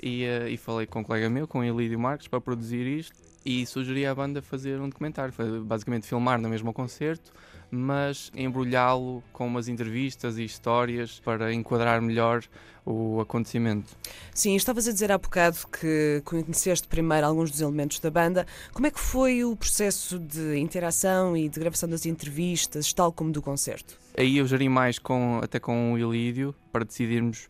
E, e falei com um colega meu, com o Elídio Marques, para produzir isto e sugeri à banda fazer um documentário. Basicamente filmar no mesmo concerto, mas embrulhá-lo com umas entrevistas e histórias para enquadrar melhor o acontecimento. Sim, estavas a dizer há bocado que conheceste primeiro alguns dos elementos da banda. Como é que foi o processo de interação e de gravação das entrevistas, tal como do concerto? Aí eu geri mais com, até com o Ilídio para decidirmos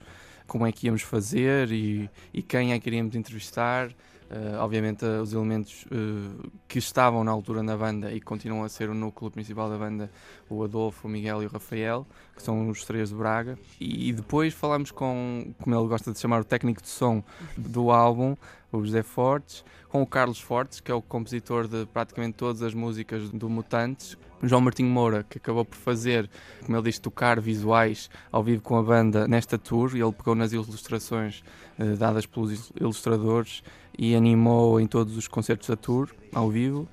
como é que íamos fazer e, e quem é que iríamos entrevistar. Uh, obviamente, uh, os elementos uh, que estavam na altura na banda e continuam a ser o núcleo principal da banda, o Adolfo, o Miguel e o Rafael, que são os três de Braga. E, e depois falamos com, como ele gosta de chamar, o técnico de som do álbum, o José Fortes, com o Carlos Fortes, que é o compositor de praticamente todas as músicas do Mutantes, João Martinho Moura, que acabou por fazer, como ele diz, tocar visuais ao vivo com a banda nesta tour, e ele pegou nas ilustrações eh, dadas pelos ilustradores e animou em todos os concertos da tour, ao vivo.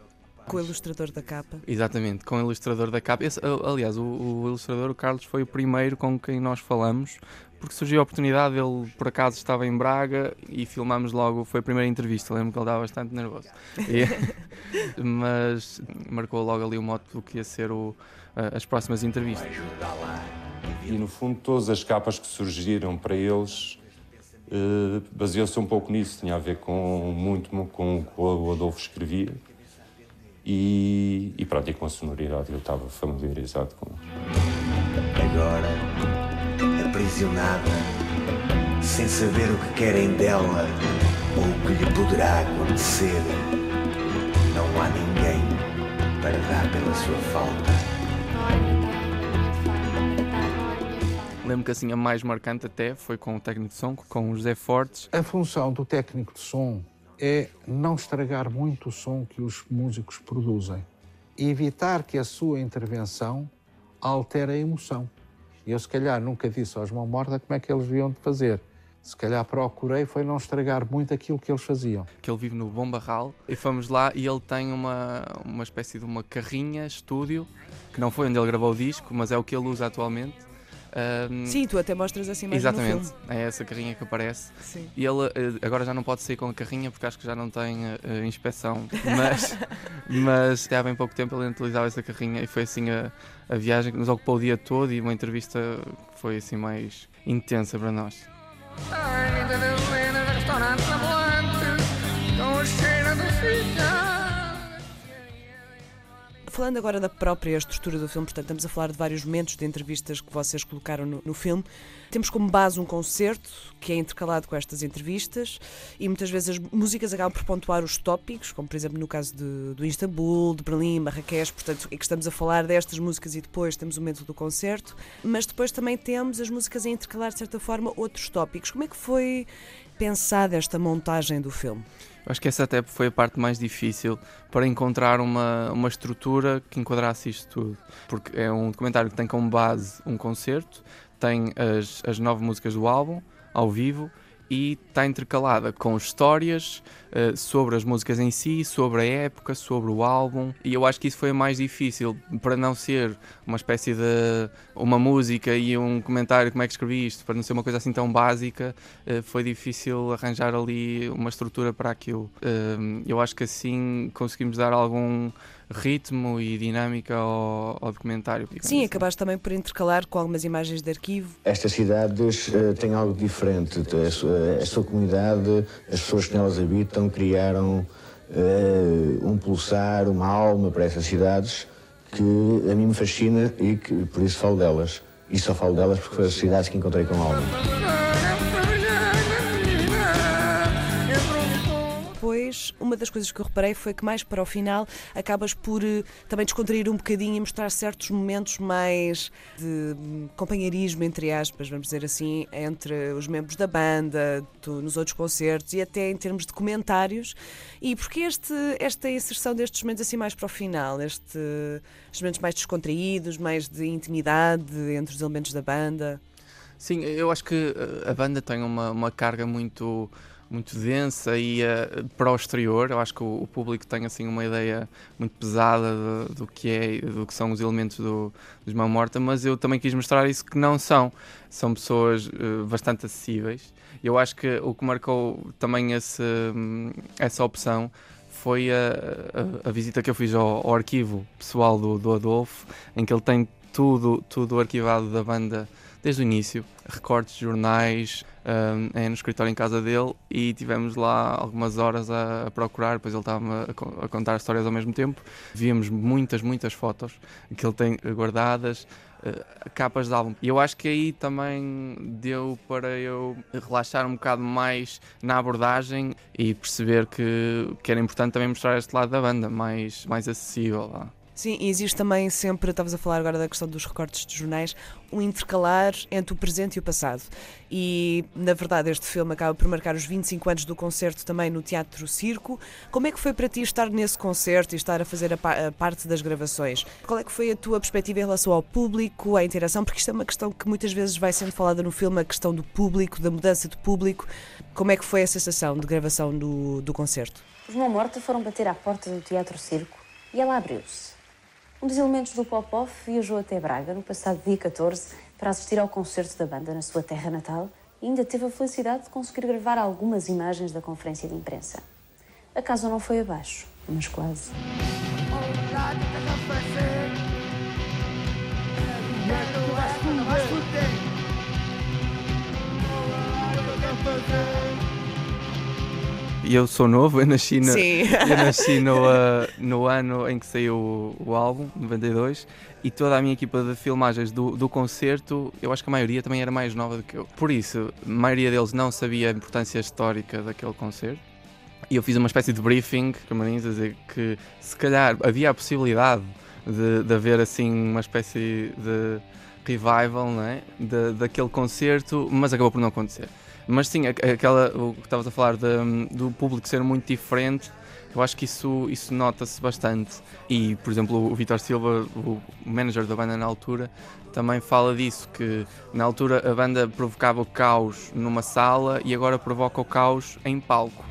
Com o ilustrador da capa. Exatamente, com o ilustrador da capa. Esse, aliás, o, o, ilustrador, o Carlos, foi o primeiro com quem nós falamos, porque surgiu a oportunidade, ele por acaso estava em Braga e filmámos logo, foi a primeira entrevista, lembro que ele estava bastante nervoso. E, mas marcou logo ali o moto do que ia ser o, as próximas entrevistas. E no fundo todas as capas que surgiram para eles uh, baseou-se um pouco nisso, tinha a ver com muito com o que o Adolfo escrevia e, e pronto, e com a sonoridade eu estava familiarizado com. Agora, aprisionada, sem saber o que querem dela ou o que lhe poderá acontecer, não há ninguém para dar pela sua falta. Lembro que assim a mais marcante até foi com o técnico de som, com o José Fortes. A função do técnico de som é não estragar muito o som que os músicos produzem e evitar que a sua intervenção altere a emoção. Eu, se calhar, nunca disse aos mão morta como é que eles deviam de fazer. Se calhar procurei foi não estragar muito aquilo que eles faziam. Que ele vive no Bom Barral e fomos lá e ele tem uma, uma espécie de uma carrinha estúdio, que não foi onde ele gravou o disco, mas é o que ele usa atualmente um, Sim, tu até mostras assim mais Exatamente, é essa carrinha que aparece. Sim. E ele eh, agora já não pode sair com a carrinha porque acho que já não tem uh, inspeção. Mas, mas até há bem pouco tempo ele utilizava essa carrinha e foi assim a, a viagem que nos ocupou o dia todo e uma entrevista que foi assim mais intensa para nós. Falando agora da própria estrutura do filme, portanto, estamos a falar de vários momentos de entrevistas que vocês colocaram no, no, filme. Temos como base um concerto que é intercalado com estas entrevistas e muitas vezes as músicas acabam por pontuar os tópicos, como por exemplo no caso de, do Istambul, de Berlim, Marrakech, portanto, é que estamos a falar destas músicas e depois temos o momento do concerto, mas depois também temos as músicas a intercalar de certa forma outros tópicos. Como é que foi pensada esta montagem do filme? Acho que essa até foi a parte mais difícil para encontrar uma, uma estrutura que enquadrasse isto tudo. Porque é um documentário que tem como base um concerto, tem as, as nove músicas do álbum, ao vivo, e está intercalada com histórias uh, sobre as músicas em si, sobre a época, sobre o álbum. E eu acho que isso foi o mais difícil, para não ser uma espécie de uma música e um comentário como é que escrevi isto, para não ser uma coisa assim tão básica, uh, foi difícil arranjar ali uma estrutura para aquilo. Uh, eu acho que assim conseguimos dar algum ritmo e dinâmica ao, ao documentário. Sim, acabaste também por intercalar com algumas imagens de arquivo. Estas cidades uh, têm algo diferente. A sua, a sua, comunidade, as pessoas que nelas habitam, criaram uh, um pulsar, uma alma para essas cidades que a mim me fascina e que por isso falo delas. E só falo delas porque foram as cidades que encontrei com alma. Depois, uma das coisas que eu reparei foi que mais para o final acabas por uh, também descontrair um bocadinho e mostrar certos momentos mais de um, companheirismo, entre aspas, vamos dizer assim, entre os membros da banda, nos outros concertos e até em termos de comentários. E porque este, esta inserção destes momentos assim mais para o final, este, estes momentos mais descontraídos, mais de intimidade entre os elementos da banda? Sim, eu acho que eh, a banda tem uma, uma carga muito muito densa e uh, para o exterior. Eu acho que o, o, público tem assim uma ideia muito pesada do, do, que é, do que são os elementos do, dos Mão Morta, mas eu também quis mostrar isso que não são. São pessoas uh, bastante acessíveis. Eu acho que o que marcou também esse, essa opção foi a, a, a, visita que eu fiz ao, ao arquivo pessoal do, do Adolfo, em que ele tem tudo, tudo arquivado da banda desde o início, recortes de jornais, um, é no escritório em casa dele e tivemos lá algumas horas a, a procurar, depois ele estava a, a, contar histórias ao mesmo tempo. Víamos muitas, muitas fotos que ele tem guardadas, uh, capas de álbum. E eu acho que aí também deu para eu relaxar um bocado mais na abordagem e perceber que, que era importante também mostrar este lado da banda, mais, mais acessível. Lá. Sim, e existe também sempre, estavas a falar agora da questão dos recortes de jornais, um intercalar entre o presente e o passado. E, na verdade, este filme acaba por marcar os 25 anos do concerto também no Teatro Circo. Como é que foi para ti estar nesse concerto e estar a fazer a, pa a parte das gravações? Qual é que foi a tua perspectiva em relação ao público, à interação? Porque isto é uma questão que muitas vezes vai sendo falada no filme, a questão do público, da mudança de público. Como é que foi a sensação de gravação do, do concerto? Os Mão Morta foram bater à porta do Teatro Circo e ela abriu-se. Um dos elementos do Pop-Off viajou até Braga no passado dia 14 para assistir ao concerto da banda na sua terra natal e ainda teve a felicidade de conseguir gravar algumas imagens da conferência de imprensa. A casa não foi abaixo, mas quase. E eu sou novo, eu nasci, no, eu nasci no, uh, no ano em que saiu o, o, álbum, 92, e toda a minha equipa de filmagens do, do concerto, eu acho que a maioria também era mais nova do que eu. Por isso, a maioria deles não sabia a importância histórica daquele concerto. E eu fiz uma espécie de briefing, camarins, a dizer que se calhar havia a possibilidade de, de haver assim uma espécie de revival não é? de, daquele concerto, mas acabou por não acontecer. Mas sim, aquela, o que estavas a falar de, do público ser muito diferente, eu acho que isso, isso nota-se bastante. E, por exemplo, o Vitor Silva, o manager da banda na altura, também fala disso, que na altura a banda provocava o caos numa sala e agora provoca o caos em palco.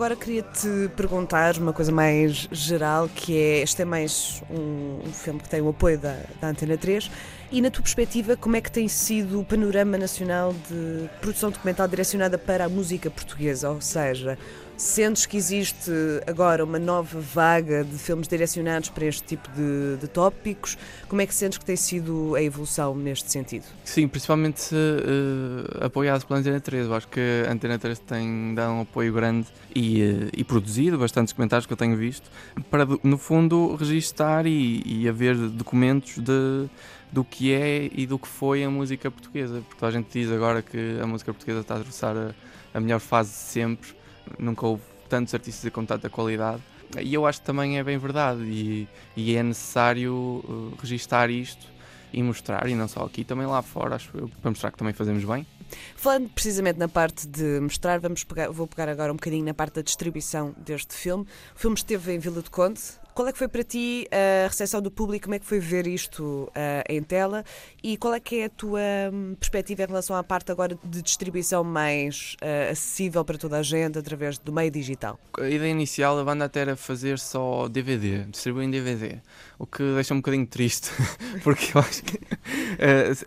Agora queria-te perguntar uma coisa mais geral, que é, este é mais um, um filme que tem o apoio da, da Antena 3, e na tua perspectiva, como é que tem sido o panorama nacional de produção documental direcionada para a música portuguesa? Ou seja, Sentes que existe agora uma nova vaga de filmes direcionados para este tipo de, de tópicos? Como é que sentes que tem sido a evolução neste sentido? Sim, principalmente uh, apoiados pela Antena 3. Eu acho que a Antena 3 tem dado um apoio grande e, uh, e produzido bastantes comentários que eu tenho visto para, no fundo, registar e, e haver documentos de do que é e do que foi a música portuguesa. Porque a gente diz agora que a música portuguesa está a atravessar a, a melhor fase de sempre nunca houve tantos artistas com tanta qualidade. E eu acho que também é bem verdade e, e é necessário uh, registar isto e mostrar, e não só aqui, também lá fora, acho eu, para mostrar que também fazemos bem. Falando precisamente na parte de mostrar, vamos pegar, vou pegar agora um bocadinho na parte da distribuição deste filme. O filme esteve em Vila do Conde, Qual é que foi para ti a recepção do público? Como é que foi ver isto uh, em tela? E qual é que é a tua hum, perspectiva em relação à parte agora de distribuição mais uh, acessível para toda a gente através do meio digital? A ideia inicial da banda até era fazer só DVD, distribuir em DVD, o que deixa um bocadinho triste, porque eu acho que,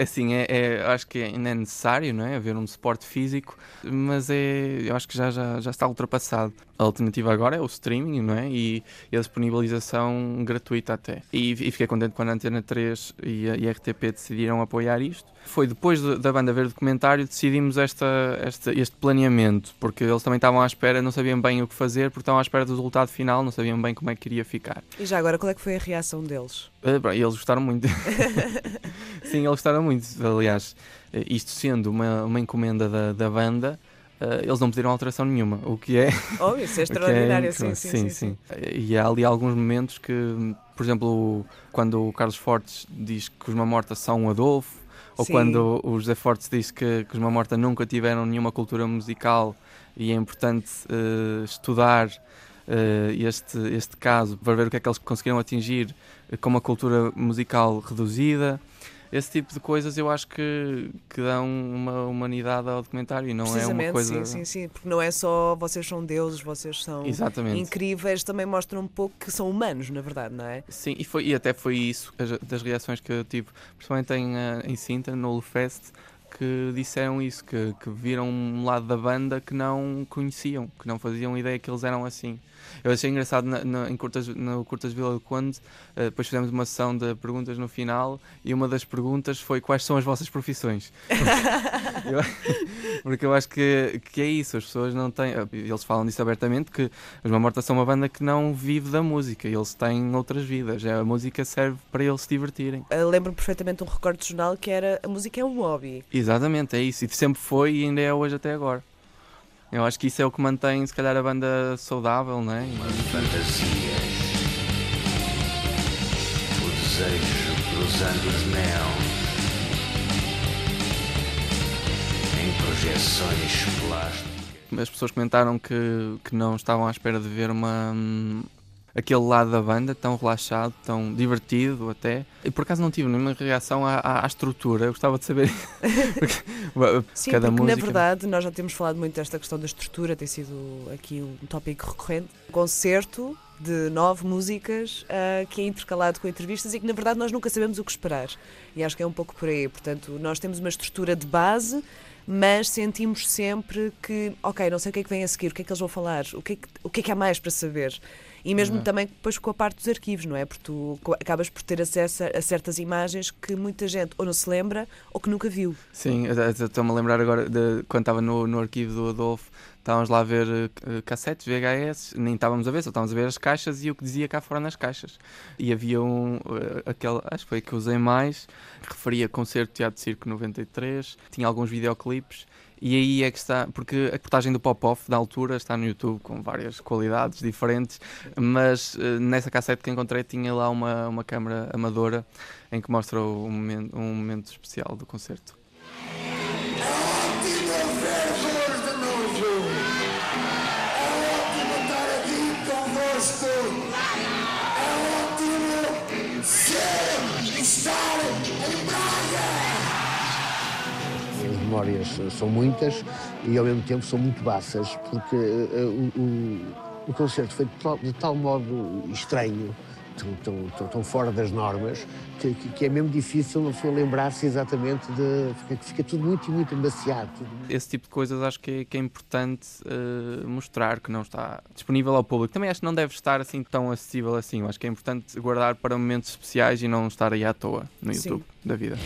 assim, é, é, acho que ainda é necessário, não é? Haver um suporte físico, mas é, eu acho que já, já, já está ultrapassado. A alternativa agora é o streaming, não é? E a disponibilização gratuita até. E, e, fiquei contente quando a Antena 3 e a, e a RTP decidiram apoiar isto. Foi depois de, da banda ver o documentário decidimos esta, esta, este planeamento, porque eles também estavam à espera, não sabiam bem o que fazer, porque estavam à espera do resultado final, não sabiam bem como é que iria ficar. E já agora, qual é que foi a reação deles? Uh, bem, eles gostaram muito. Sim, eles gostaram muito. Aliás, isto sendo uma, uma encomenda da, da banda, eles não pediram alteração nenhuma, o que é. Oh, isso é extraordinário, é sim, sim, sim, E há ali alguns momentos que, por exemplo, quando o Carlos Fortes diz que os Mamorta são um Adolfo, ou quando o José Fortes diz que, que os Mamorta nunca tiveram nenhuma cultura musical e é importante uh, estudar uh, este, este caso para ver o que é que eles conseguiram atingir com uma cultura musical reduzida esse tipo de coisas eu acho que, que dão uma humanidade ao documentário e não é uma coisa. Sim, sim, sim, porque não é só vocês são deuses, vocês são Exatamente. incríveis, também mostram um pouco que são humanos, na verdade, não é? Sim, e, foi, e até foi isso das reações que eu tive, principalmente em, eh, em Sintra, no Fest que disseram isso, que, que viram um lado da banda que não conheciam, que não faziam ideia que eles eram assim. Eu achei engraçado na, na, em Curtas, no Curtas Vila do Conde, uh, depois fizemos uma sessão de perguntas no final e uma das perguntas foi quais são as vossas profissões. eu, porque eu acho que, que é isso, as pessoas não têm. Eh, eles falam disso abertamente, que os Mamorta são uma banda que não vive da música, eles têm outras vidas. A música serve para eles se divertirem. Lembro-me perfeitamente um recorde de jornal que era a música é um hobby. Exatamente, é isso. E sempre foi e ainda é hoje até agora. Eu acho que isso é o que mantém, se calhar, a banda saudável, não é? Fantasias. O desejo cruzando os neons. Em projeções plásticas. As pessoas comentaram que, que não estavam à espera de ver uma, aquele lado da banda tão relaxado, tão divertido até. E por acaso não tive nenhuma reação à, à, à estrutura, eu gostava de saber. porque, Sim, cada porque música... na verdade nós já temos falado muito desta questão da estrutura, tem sido aqui um tópico recorrente. Concerto de nove músicas uh, que é intercalado com entrevistas e que na verdade nós nunca sabemos o que esperar. E acho que é um pouco por aí. Portanto, nós temos uma estrutura de base mas sentimos sempre que, ok, não sei o que é que vem a seguir, o que é que eles vão falar, o que é que, o que, é que há mais para saber. E mesmo uhum. também depois com a parte dos arquivos, não é? Porque tu acabas por ter acesso a certas imagens que muita gente ou não se lembra ou que nunca viu. Sim, estou-me a lembrar agora de quando estava no, no arquivo do Adolfo, estávamos lá a ver uh, cassetes, VHS, nem estávamos a ver, só estávamos a ver as caixas e o que dizia cá fora nas caixas. E havia um, uh, aquele, acho que foi que usei mais, que referia Concerto Teatro de Circo 93, tinha alguns videoclipes e aí é que está, porque a reportagem do Pop-Off da altura está no YouTube com várias qualidades diferentes, mas uh, nessa cassete que encontrei tinha lá uma, uma câmera amadora em que mostra um momento, um momento especial do concerto. Memórias são muitas e ao mesmo tempo são muito baças, porque uh, o, o, concerto foi de tal, de tal modo estranho, tão, tão, tão, tão, fora das normas, que, que, é mesmo difícil uma pessoa lembrar-se exatamente de. Fica, fica, tudo muito, muito embaciado. Esse tipo de coisas acho que é, que é importante uh, mostrar que não está disponível ao público. Também acho que não deve estar assim tão acessível assim. Eu acho que é importante guardar para momentos especiais e não estar aí à toa no YouTube Sim. da vida.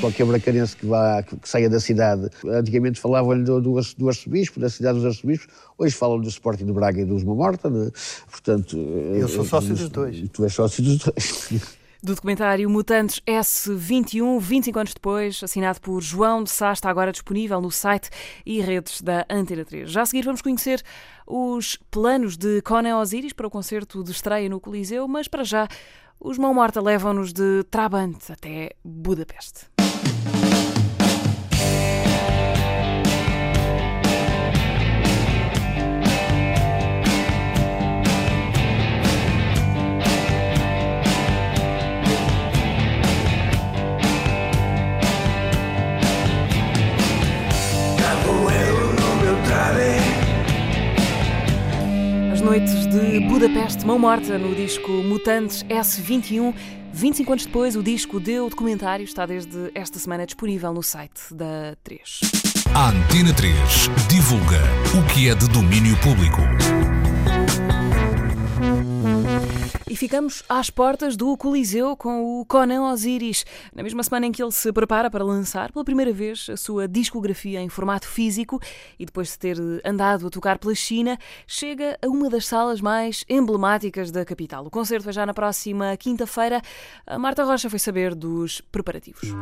Qualquer bracarense que, vá, que, saia da cidade, antigamente falavam-lhe do, do, do arcebispo, da cidade dos arcebispos, hoje falam do Sporting de Braga e dos Mamorta, né? portanto... Eu sou sócio dos dois. Tu és sócio dos dois. Do documentário Mutantes S21, 25 anos depois, assinado por João de Sá, está agora disponível no site e redes da Antena 3. Já a seguir vamos conhecer os planos de Conan Osiris para o concerto de estreia no Coliseu, mas para já os Mão Morta levam-nos de Trabant até Budapeste. Noites de Budapeste, mão morta no disco Mutantes S21. 25 anos depois, o disco deu documentário está desde esta semana disponível no site da 3. A Antena 3 divulga o que é de domínio público. E ficamos às portas do Coliseu com o Conan Osiris, na mesma semana em que ele se prepara para lançar pela primeira vez a sua discografia em formato físico e depois de ter andado a tocar pela China, chega a uma das salas mais emblemáticas da capital. O concerto é já na próxima quinta-feira. A Marta Rocha foi saber dos preparativos.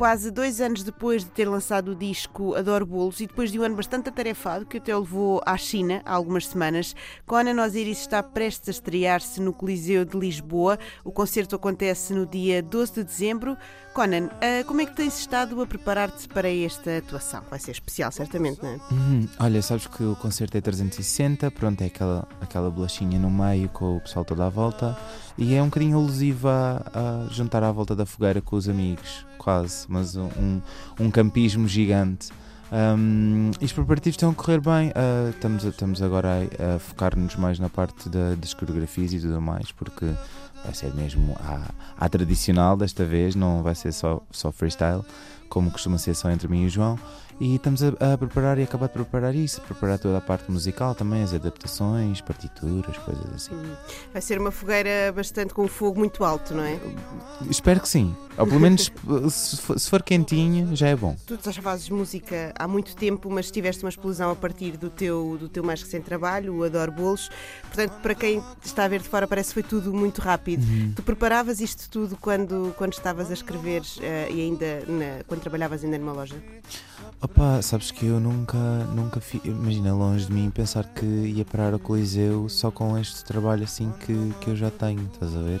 Quase dois anos depois de ter lançado o disco Adoro Bolos e depois de um ano bastante atarefado que até o levou à China há algumas semanas, Conan Osiris está prestes a estrear-se no Coliseu de Lisboa. O concerto acontece no dia 12 de dezembro. Conan, uh, como é que tens estado a preparar-te para esta atuação? Vai ser especial, certamente, não é? Uhum. Olha, sabes que o concerto é 360, pronto, é aquela, aquela bolachinha no meio com o pessoal todo à volta e é um bocadinho alusiva a, a juntar à volta da fogueira com os amigos, quase, mas um, um campismo gigante. Um, os preparativos estão a correr bem. Uh, estamos, estamos agora a, a focar-nos mais na parte da, das coreografias e tudo mais, porque vai ser mesmo a tradicional desta vez, não vai ser só, só freestyle, como costuma ser só entre mim e o João. E estamos a, a, preparar e acabar de preparar isso, preparar toda a parte musical também, as adaptações, partituras, coisas assim. Hum. Vai ser uma fogueira bastante com o fogo muito alto, não é? Espero que sim. Ou pelo menos se for, se for quentinho, já é bom. Tu já fazes música há muito tempo, mas tiveste uma explosão a partir do teu, do teu mais recente trabalho, o Adoro Bolos. Portanto, para quem está a ver de fora, parece que foi tudo muito rápido. Uhum. Tu preparavas isto tudo quando, quando estavas a escrever uh, e ainda na, quando trabalhavas ainda numa loja? Opa, sabes que eu nunca, nunca fi, imagina longe de mim pensar que ia parar ao Coliseu só com este trabalho assim que, que eu já tenho, estás a ver?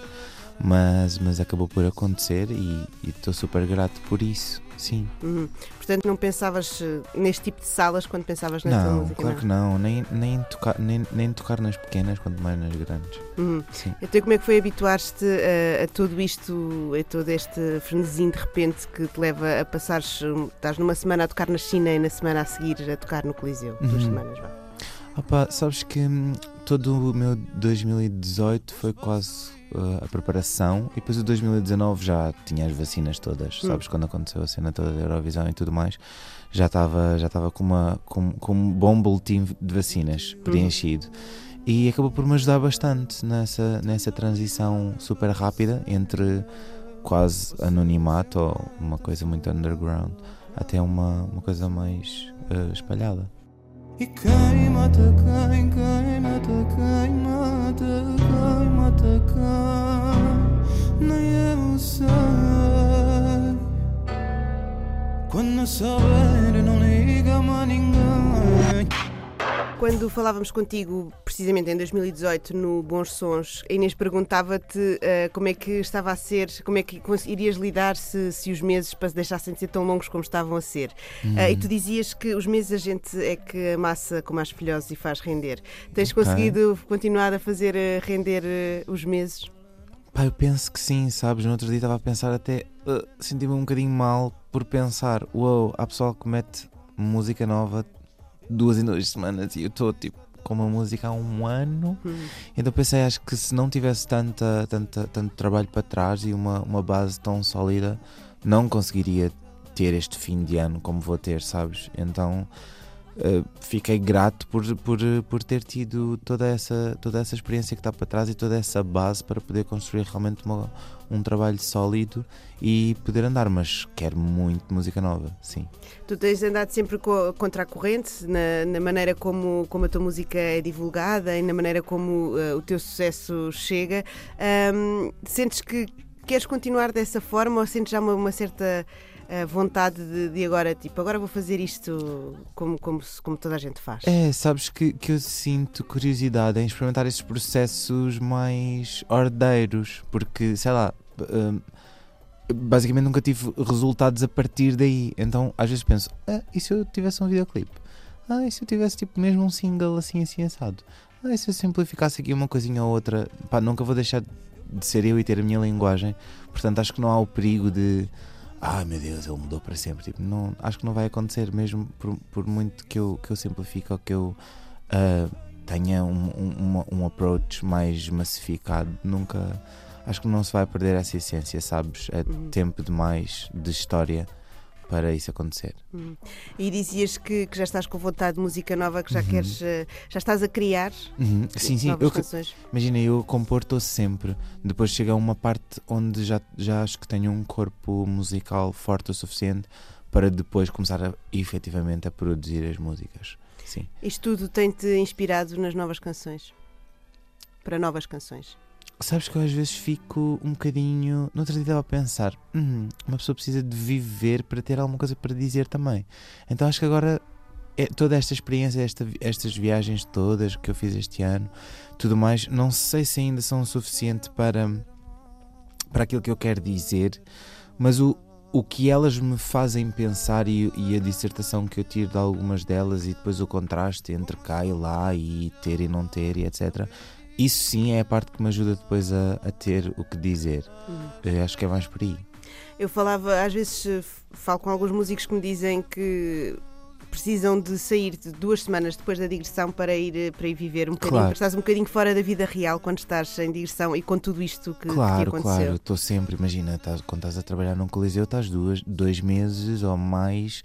Mas, mas acabou por acontecer e estou super grato por isso. Sim. Uhum. Portanto, não pensavas eh, neste tipo de salas quando pensavas na não, música? Claro não, claro que não. Nem, nem, tocar, nem, nem tocar nas pequenas, quanto mais nas grandes. Uhum. Sim. Então, como é que foi habituar-te a, a, tudo isto, a todo este frenesim de repente que te leva a passar Estás numa semana a tocar na China e na semana a seguir a tocar no Coliseu? Uhum. Duas semanas, vá. Opa, sabes que hum, todo o meu 2018 foi quase uh, a preparação e depois o 2019 já tinha as vacinas todas, hum. sabes? Quando aconteceu a cena toda da Eurovisão e tudo mais, já estava já estava com, uma, com, com um bom boletim de vacinas hum. preenchido. E acabou por me ajudar bastante nessa, nessa transição super rápida entre quase anonimato ou uma coisa muito underground até uma, uma coisa mais uh, espalhada. E queima-te, queima, queima-te, queima-te, queima-te, queima, nem eu sei. Quando souber, não liga-me a ninguém. Quando falávamos contigo, precisamente em 2018, no Bons Sons, a Inês perguntava-te uh, como é que estava a ser, como é que irias lidar se, se os meses deixassem de ser tão longos como estavam a ser. Hum. Uh, e tu dizias que os meses a gente é que amassa com mais filhosos e faz render. Tens okay. conseguido continuar a fazer uh, render os meses? Pá, eu penso que sim, sabes? No outro dia estava a pensar até. Uh, Senti-me um bocadinho mal por pensar: uau, wow, há pessoal que mete música nova duas em duas semanas e eu estou tipo com uma música há um ano. Hum. Então pensei, acho que se não tivesse tanta, tanta, tanto trabalho para trás e uma, uma base tão sólida, não conseguiria ter este fim de ano como vou ter, sabes? Então uh, fiquei grato por, por, por ter tido toda essa, toda essa experiência que está para trás e toda essa base para poder construir realmente uma, um trabalho sólido e poder andar, mas quero muito música nova, sim. Tu tens andado sempre contra a corrente na, na maneira como, como a tua música é divulgada e na maneira como uh, o teu sucesso chega. Um, sentes que queres continuar dessa forma ou sentes já uma, uma certa uh, vontade de, de, agora, tipo, agora vou fazer isto como, como, como toda a gente faz? É, sabes que, que eu sinto curiosidade em experimentar esses processos mais ordeiros, porque, sei lá, uh, basicamente nunca tive resultados a partir daí. Então às vezes penso, ah, e se eu tivesse um videoclipe? Ah, e se eu tivesse tipo mesmo um single assim assim assado? Ah, e se eu simplificasse aqui uma coisinha ou outra? Pá, nunca vou deixar de ser eu e ter a minha linguagem. Portanto acho que não há o perigo de ah meu Deus, ele mudou para sempre. Tipo, não, acho que não vai acontecer, mesmo por, por muito que eu, que eu simplifique ou que eu uh, tenha um, um, um approach mais massificado, nunca. Acho que não se vai perder essa essência, sabes? É Uhum. tempo demais de história para isso acontecer. Hum. E dizias que, que já estás com vontade de música nova, que já Uhum. queres, eh, já estás a criar Uhum, Sim, sim. novas Eu, canções. imagina, eu compor estou sempre. Depois chega a uma parte onde já, já acho que tenho um corpo musical forte o suficiente para depois começar a, efetivamente a produzir as músicas. Sim. Isto tudo tem-te inspirado nas novas canções? Para novas canções? Sabes que eu às vezes fico um bocadinho. No outro dia estava a pensar: "Hum, uma pessoa precisa de viver para ter alguma coisa para dizer também. Então acho que agora é, toda esta experiência, esta, estas viagens todas que eu fiz este ano, tudo mais, não sei se ainda são o suficiente para, para aquilo que eu quero dizer, mas o, o que elas me fazem pensar e, e a dissertação que eu tiro de algumas delas e depois o contraste entre cá e lá e ter e não ter e etc. Isso sim é a parte que me ajuda depois a, a ter o que dizer. Hum. Acho que é mais por aí. Eu falava, às vezes eh, falo com alguns músicos que me dizem que precisam de sair de duas semanas depois da digressão para ir, eh, para ir viver um bocadinho, Claro. para estás um bocadinho fora da vida real quando estás em digressão e com tudo isto que, que Claro, aconteceu. claro, estou sempre, imagina, estás- quando estás a trabalhar num coliseu, estás duas, dois meses ou mais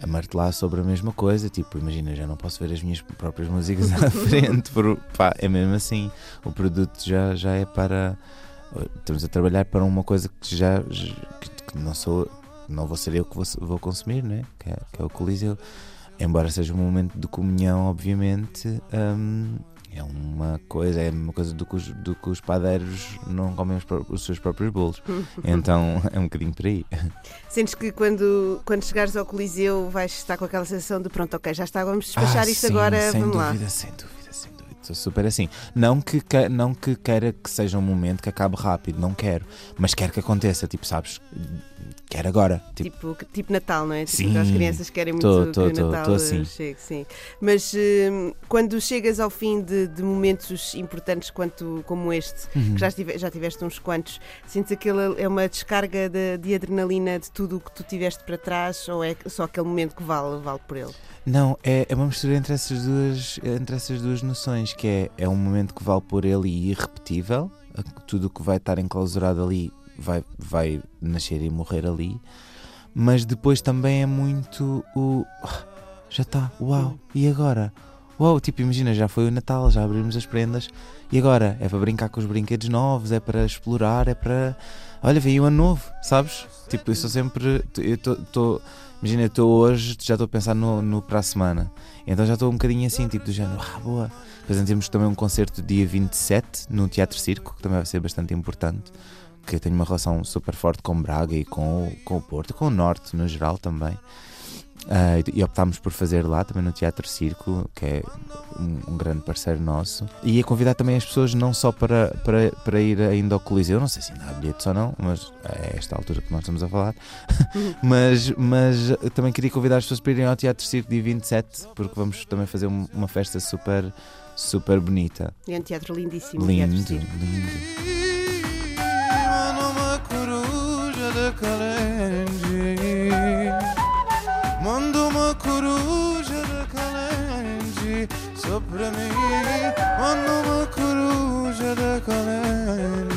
a martelar sobre a mesma coisa, tipo, imagina, já não posso ver as minhas próprias músicas à frente, por, pá, é mesmo assim, o produto já, já é para, estamos a trabalhar para uma coisa que já, que, que não sou, não vou ser eu que vou, vou consumir, né? que, é, que é o coliseu, embora seja um momento de comunhão, obviamente, hum, é uma coisa, é a mesma coisa do que os, do que os padeiros não comem os, os seus próprios bolos. Então é um bocadinho por aí. Sentes que quando, quando chegares ao Coliseu vais estar com aquela sensação de pronto, ok, já está, vamos despachar Ah, isto sim, agora, vamos dúvida, lá. Sem dúvida, sem dúvida. Estou super assim. Não que, que- não que queira que seja um momento que acabe rápido, não quero. Mas quero que aconteça, tipo, sabes? Quero agora. Tipo, Tipo, tipo Natal, não é? Tipo, Sim. as crianças querem muito Tô, que tô, o tô, Natal tô eh, assim. chegue, sim. Mas hum, quando chegas ao fim de, de momentos importantes quanto, como este, Uhum. que já, tive- já tiveste uns quantos, sentes aquilo é uma descarga de, de adrenalina de tudo o que tu tiveste para trás ou é só aquele momento que vale, vale por ele? Não, é, é uma mistura entre essas duas, entre essas duas noções, que é, é um momento que vale por ele e irrepetível, tudo o que vai estar enclausurado ali vai, vai nascer e morrer ali, mas depois também é muito o "Ah, já está, uau, e agora? Uau, tipo, imagina, já foi o Natal, já abrimos as prendas, e agora? É para brincar com os brinquedos novos, é para explorar, é para. Olha, veio um ano novo, sabes? Tipo, eu sou sempre. Eu estou. Imagina, eu estou hoje, já estou a pensar no, no para a semana. Então já estou um bocadinho assim, tipo, do género, ah, boa. Depois temos também um concerto dia 27 no Teatro Circo, que também vai ser bastante importante. Que eu tenho uma relação super forte com Braga e com, o- com o Porto, com o Norte no geral também. Ah, e optámos por fazer lá também no Teatro Circo, que é um, um grande parceiro nosso. E a convidar também as pessoas não só para, para, para ir ainda ao Coliseu, não sei se ainda há bilhetes ou não, mas é esta altura que nós estamos a falar. mas, mas eu também queria convidar as pessoas para irem ao Teatro Circo dia 27, porque vamos também fazer um- uma festa super, super bonita. É um teatro lindíssimo. Lindo, Teatro lindo. Coruja de Kalenji Mando uma coruja de Kalenji Sobre mim Mando uma coruja de Kalenji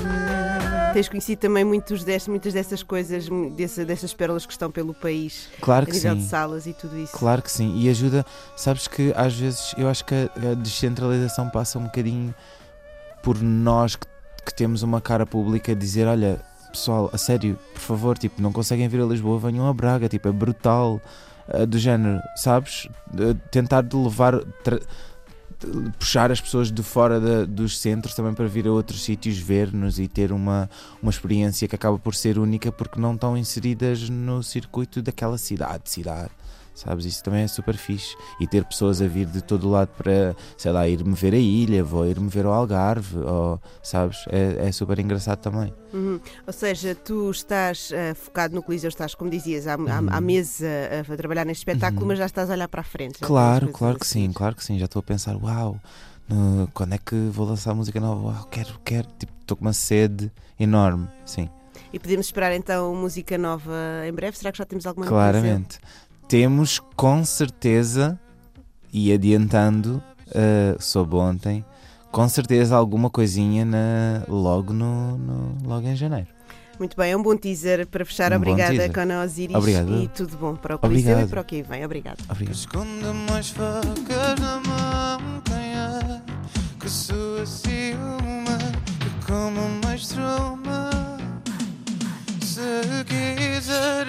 Tens conhecido também muitos destes, muitas dessas coisas, dessa, dessas pérolas que estão pelo país, Claro a que nível sim. de salas e tudo isso. Claro que sim, e ajuda, sabes que às vezes eu acho que a, a descentralização passa um bocadinho por nós que, que temos uma cara pública dizer, olha, pessoal, a sério, por favor, tipo, não conseguem vir a Lisboa, venham a Braga, tipo, é brutal, eh, do género, sabes? Tentar levar, puxar as pessoas de fora dos centros também para vir a outros sítios ver-nos e ter uma, uma experiência que acaba por ser única porque não estão inseridas no circuito daquela cidade, cidade. Sabes, isso também é super fixe. E ter pessoas a vir de todo o lado para, sei lá, ir-me ver a ilha, vou ir-me ver ao Algarve, ou, sabes, é, é super engraçado também. Uhum. Ou seja, tu estás eh, focado no Coliseu, estás, como dizias, à, à- Uhum. à mesa eh, a, trabalhar neste espetáculo, Uhum. mas já estás a olhar para a frente. Claro, claro que sim, claro que sim. Já estou a pensar, uau, no- quando é que vou lançar música nova? Uau, quero, quero. Tipo, estou com uma sede enorme, sim. E podemos esperar então música nova em breve? Será que já temos alguma Claramente. Temos com certeza, e adiantando, uh, soube ontem, com certeza alguma coisinha na, logo, no, no, logo em janeiro. Muito bem, é um bom teaser para fechar. Um Obrigada, Cona Osiris. Obrigado. E tudo bom para o Coliseu Obrigado. e para o que vem. Obrigado. Obrigado. Esconde mais facas na é que sua ciúme, que como mais truma. Se quiseres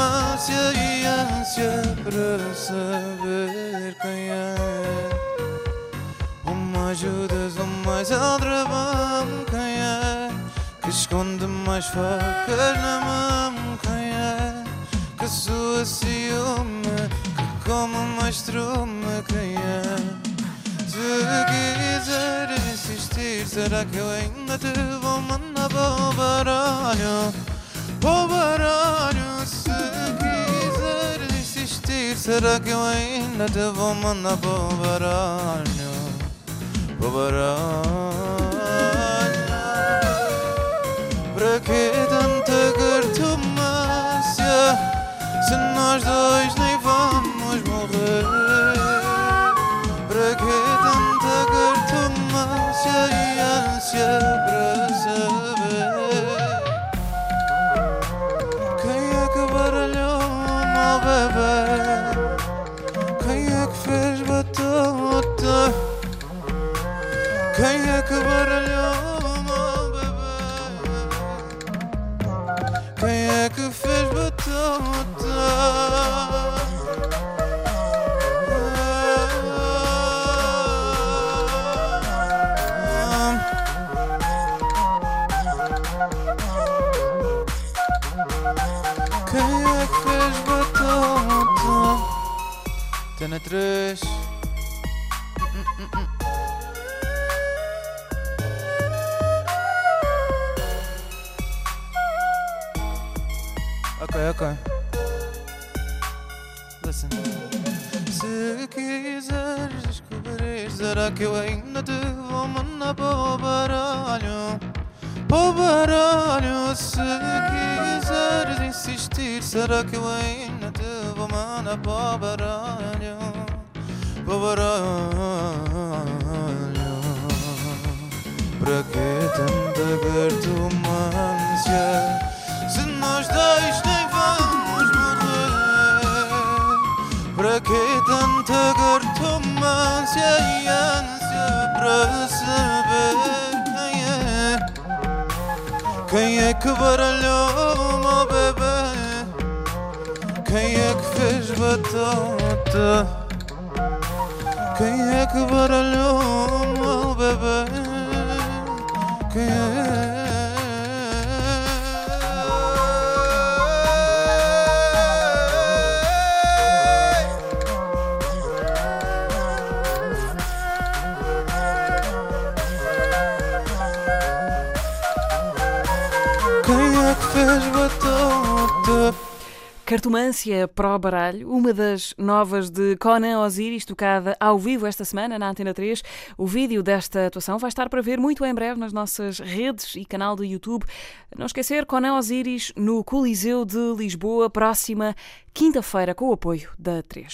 cartomância E ânsia para saber quem é. Mais Judas, o mais Aldrabão Quem é? Que esconde mais facas na mão Quem é? Que sua ciúme Que come mais trume Quem é? Se quiser insistir, será que eu ainda te vou mandar para o baralho? O baralho, quiser insistir, será que eu ainda te vou mandar para o baralho? Para baralho. Para que tanta cartomância? Se nós dois nem vamos morrer. Para que tanta cartomância e ânsia fez batota? Quem é que baralhou o meu bebê? Quem é que ok. Listen. Se quiseres descobrir, será que eu ainda te vou mandar para o baralho? Para o baralho, se quiseres insistir, será que eu ainda te vou mandar para o baralho? Para o baralho. Para que tanta cartomância? Se nós dois nem vamos morrer Para que tanta cartomância e ânsia para saber quem é Quem é que baralhou o meu bebê Quem é que fez batata Quem é que baralhou batata? Cartomância para o baralho, uma das novas de Conan Osiris, tocada ao vivo esta semana na Antena 3. O vídeo desta atuação vai estar para ver muito em breve nas nossas redes e canal do YouTube. Não esquecer, Conan Osiris no Coliseu de Lisboa, próxima quinta-feira, com o apoio da 3.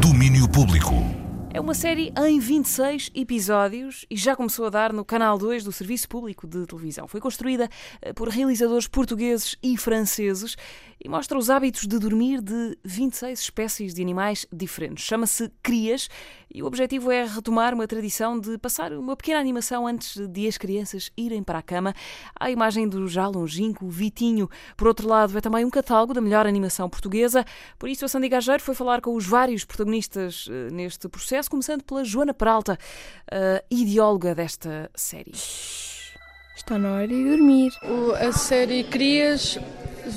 Domínio Público. É uma série em 26 episódios e já começou a dar no Canal 2 do Serviço Público de Televisão. Foi construída eh, por realizadores portugueses e franceses e mostra os hábitos de dormir de 26 espécies de animais diferentes. Chama-se Crias e o objetivo é retomar uma tradição de passar uma pequena animação antes de as crianças irem para a cama. A imagem do já longínquo Vitinho. Por outro lado, é também um catálogo da melhor animação portuguesa. Por isso, a Sandy Gageiro foi falar com os vários protagonistas eh, neste processo, começando pela Joana Peralta, ideóloga desta série. Está na hora de dormir. O- a série Crias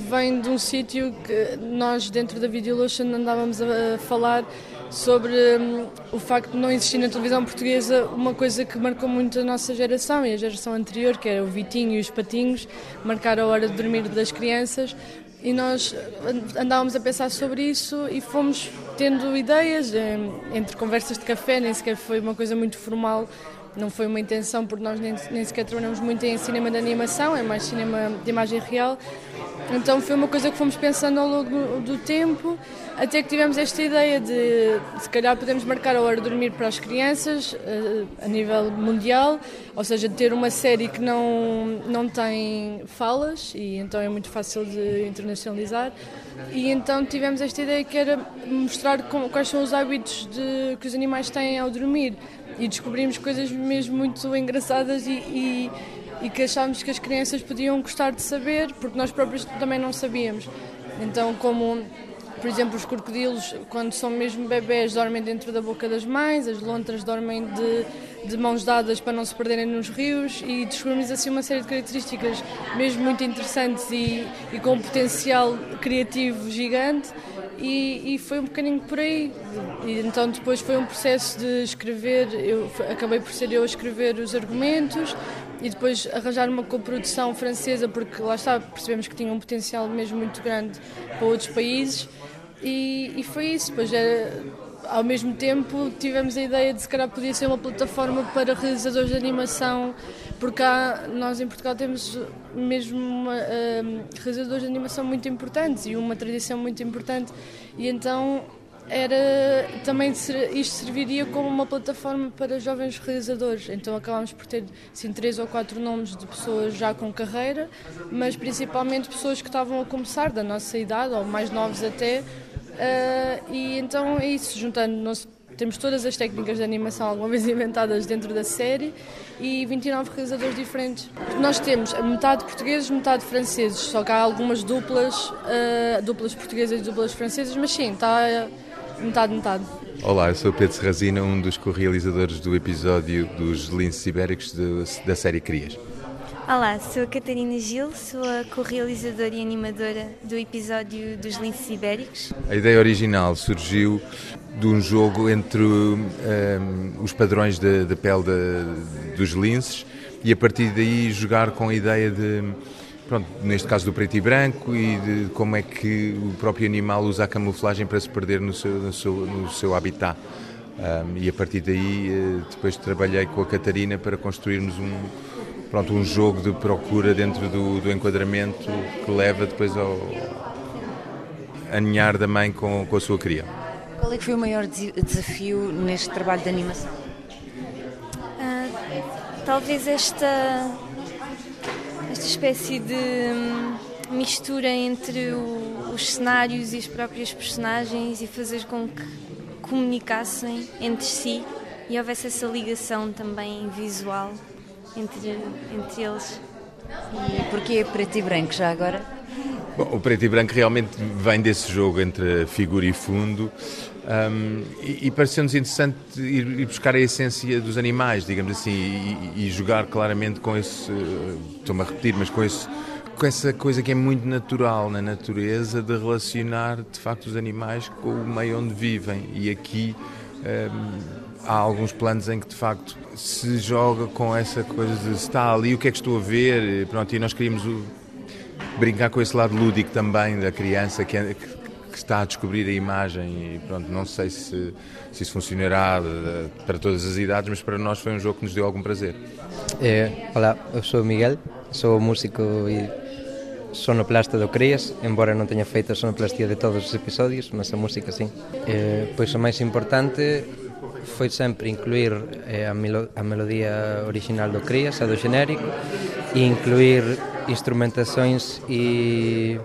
vem de um sítio que nós, dentro da Videolution, andávamos a, falar sobre hum, o facto de não existir na televisão portuguesa uma coisa que marcou muito a nossa geração e a geração anterior, que era o Vitinho e os Patinhos, marcar a hora de dormir das crianças. E nós an- andávamos a pensar sobre isso e fomos tendo ideias, em- entre conversas de café, nem sequer foi uma coisa muito formal, não foi uma intenção, porque nós nem, nem sequer trabalhamos muito em cinema de animação, é mais cinema de imagem real. Então foi uma coisa que fomos pensando ao longo do, tempo, até que tivemos esta ideia de se calhar podemos marcar a hora de dormir para as crianças eh, a nível mundial, ou seja, ter uma série que não, não tem falas e então é muito fácil de internacionalizar. E então tivemos esta ideia que era mostrar quais são os hábitos de- que os animais têm ao dormir e descobrimos coisas mesmo muito engraçadas e, e, e que achávamos que as crianças podiam gostar de saber, porque nós próprios também não sabíamos. Então, como, por exemplo, os crocodilos, quando são mesmo bebés, dormem dentro da boca das mães, as lontras dormem de, de mãos dadas para não se perderem nos rios e descobrimos assim uma série de características mesmo muito interessantes e, e com um potencial criativo gigante. E, e foi um bocadinho por aí. E então depois foi um processo de escrever, eu acabei por ser eu a escrever os argumentos e depois arranjar uma coprodução francesa, porque lá está, percebemos que tinha um potencial mesmo muito grande para outros países. E, e foi isso. Depois era, ao mesmo tempo tivemos a ideia de se calhar podia ser uma plataforma para realizadores de animação, porque há, nós em Portugal temos mesmo uma, hum, realizadores de animação muito importantes e uma tradição muito importante e então era também isto serviria como uma plataforma para jovens realizadores. Então acabámos por ter assim, três ou quatro nomes de pessoas já com carreira, mas principalmente pessoas que estavam a começar da nossa idade ou mais novos até. Ah, e então é isso, juntando nós temos todas as técnicas de animação alguma vez inventadas dentro da série e 29 realizadores diferentes. Nós temos metade portugueses, metade franceses, só que há algumas duplas, ah, duplas portuguesas e duplas francesas, mas sim, está metade, metade. Olá, eu sou Pedro Serrazina, um dos co-realizadores do episódio dos linces ibéricos de- da série Crias. Olá, sou a Catarina Gil, sou a co-realizadora e animadora do episódio dos Linces Ibéricos. A ideia original surgiu de um jogo entre hum, os padrões da pele da- dos linces e a partir daí jogar com a ideia de, pronto, neste caso do preto e branco e de como é que o próprio animal usa a camuflagem para se perder no seu, no seu, no seu habitat. Um, e a partir daí eh, depois trabalhei com a Catarina para construirmos um, pronto, um jogo de procura dentro do, do enquadramento que leva depois ao aninhar da mãe com, com a sua cria. Qual é que foi o maior desafio neste trabalho de animação? Ah, talvez esta, esta espécie de hum, mistura entre o- os cenários e as próprias personagens e fazer com que comunicassem entre si e houvesse essa ligação também visual entre, entre eles. E porquê preto e branco já agora? Bom, o preto e branco realmente vem desse jogo entre figura e fundo um, e, e pareceu-nos interessante ir, ir buscar a essência dos animais, digamos assim, e, e jogar claramente com esse, estou-me a repetir, mas com, esse, com essa coisa que é muito natural na natureza de relacionar de facto os animais com o meio onde vivem e aqui há alguns planos em que de facto se joga com essa coisa de se está ali, o que é que estou a ver, pronto, e nós queríamos brincar com esse lado lúdico também da criança que, é- que- que está a descobrir a imagem e pronto, não sei se, se isso funcionará eh, para todas as idades, mas para nós foi um jogo que nos deu algum prazer. Eh, hola, eu sou Miguel, sou músico e sonoplasta do Crías, embora non teña feito a sonoplastía de todos os episodios, mas a música sí. Eh, pois o máis importante foi sempre incluir eh, a, melo a melodía original do Crías, a do genérico, e incluir instrumentacións e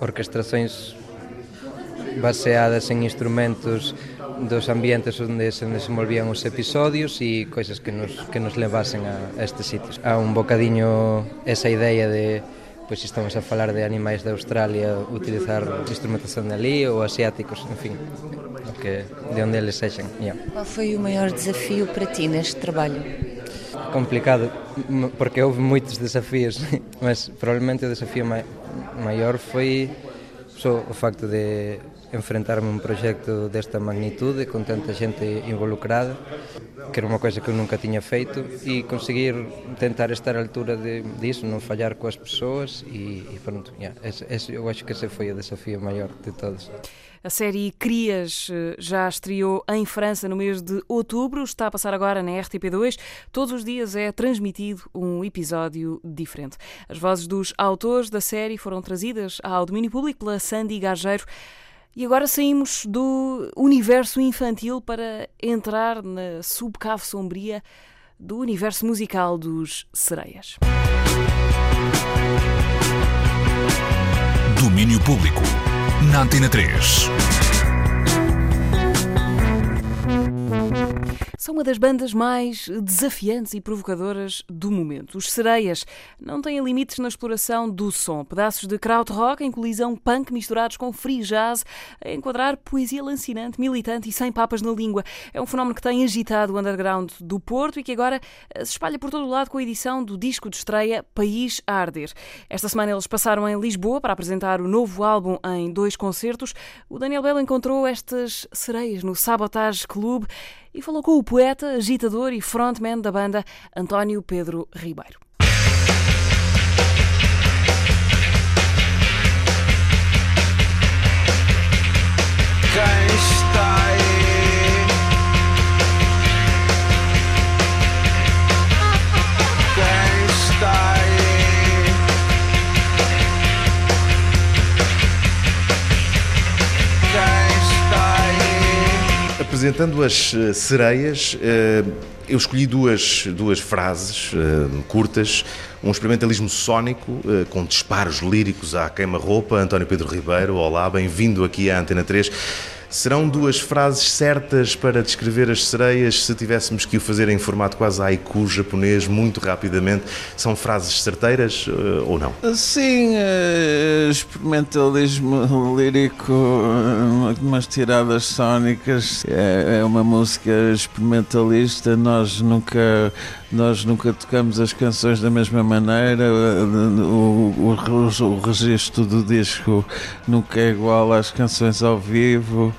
orquestracións baseadas en instrumentos dos ambientes onde se desenvolvían os episodios e coisas que nos, que nos levasen a, a estes sitios. Há un bocadiño esa idea de pois estamos a falar de animais de Australia utilizar instrumentación de ali ou asiáticos, en fin, o que, de onde eles sexan. Yeah. Qual foi o maior desafio para ti neste trabalho? complicado porque houve muitos desafios, mas provavelmente o desafio mai, maior foi só o facto de enfrentar-me a um projeto desta magnitude, com tanta gente involucrada, que era uma coisa que eu nunca tinha feito, e conseguir tentar estar à altura de, disso, não falhar com as pessoas, e, e pronto, yeah, esse, esse, eu acho que esse foi o desafio maior de todos. A série Crias eh, já estreou em França no mês de outubro, está a passar agora na RTP2. Todos os dias é transmitido um episódio diferente. As vozes dos autores da série foram trazidas ao domínio público pela Sandy Gageiro. E agora saímos do universo infantil para entrar na subcave sombria do universo musical dos Sereias. Domínio Público. Na Antena 3. São uma das bandas mais desafiantes e provocadoras do momento. Os Sereias não têm limites na exploração do som. Pedaços de krautrock em colisão punk misturados com free jazz a enquadrar poesia lancinante, militante e sem papas na língua. É um fenómeno que tem agitado o underground do Porto e que agora se espalha por todo o lado com a edição do disco de estreia País a Arder. Esta semana eles passaram em Lisboa para apresentar o novo álbum em dois concertos. O Daniel Belo encontrou estas sereias no Sabotage Club e falou com o poeta, agitador e frontman da banda António Pedro Ribeiro. Quem está aí? Apresentando as eh, sereias, eh, eu escolhi duas, duas frases eh, curtas, um experimentalismo sónico com disparos líricos à queima-roupa. António Pedro Ribeiro, olá, bem-vindo aqui à Antena 3. Serão duas frases certas para descrever as sereias se tivéssemos que o fazer em formato quase haiku japonês, muito rapidamente? São frases certeiras eh, ou não? Sim, eh, experimentalismo lírico, eh, umas tiradas sónicas, é, é uma música experimentalista, nós nunca, nós nunca tocamos as canções da mesma maneira, o, o, o, registro do disco nunca é igual às canções ao vivo.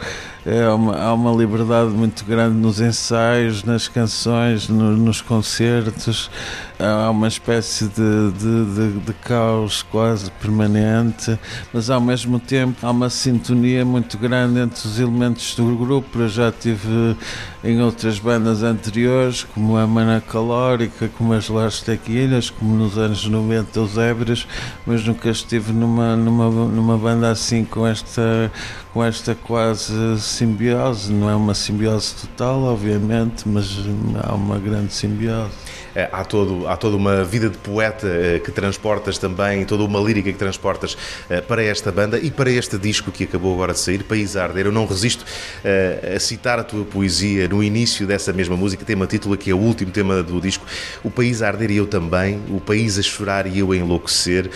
É uma, há uma liberdade muito grande nos ensaios, nas canções, no- nos concertos. Há uma espécie de, de, de, de caos quase permanente, mas ao mesmo tempo há uma sintonia muito grande entre os elementos do grupo. Eu já tive em outras bandas anteriores, como a Mana Calórica, como as Las Tequilhas, como nos anos 90 os Ébreos, mas nunca estive numa, numa, numa banda assim com esta, com esta quase simbiose. Não é uma simbiose total, obviamente, mas há uma grande simbiose. Eh, Há, todo, há toda uma vida de poeta eh, que transportas também, toda uma lírica que transportas eh, para esta banda e para este disco que acabou agora de sair, País a Arder. Eu não resisto eh, a citar a tua poesia no início dessa mesma música, tema título, que é o último tema do disco. O País a Arder e eu também, o País a chorar e eu a enlouquecer,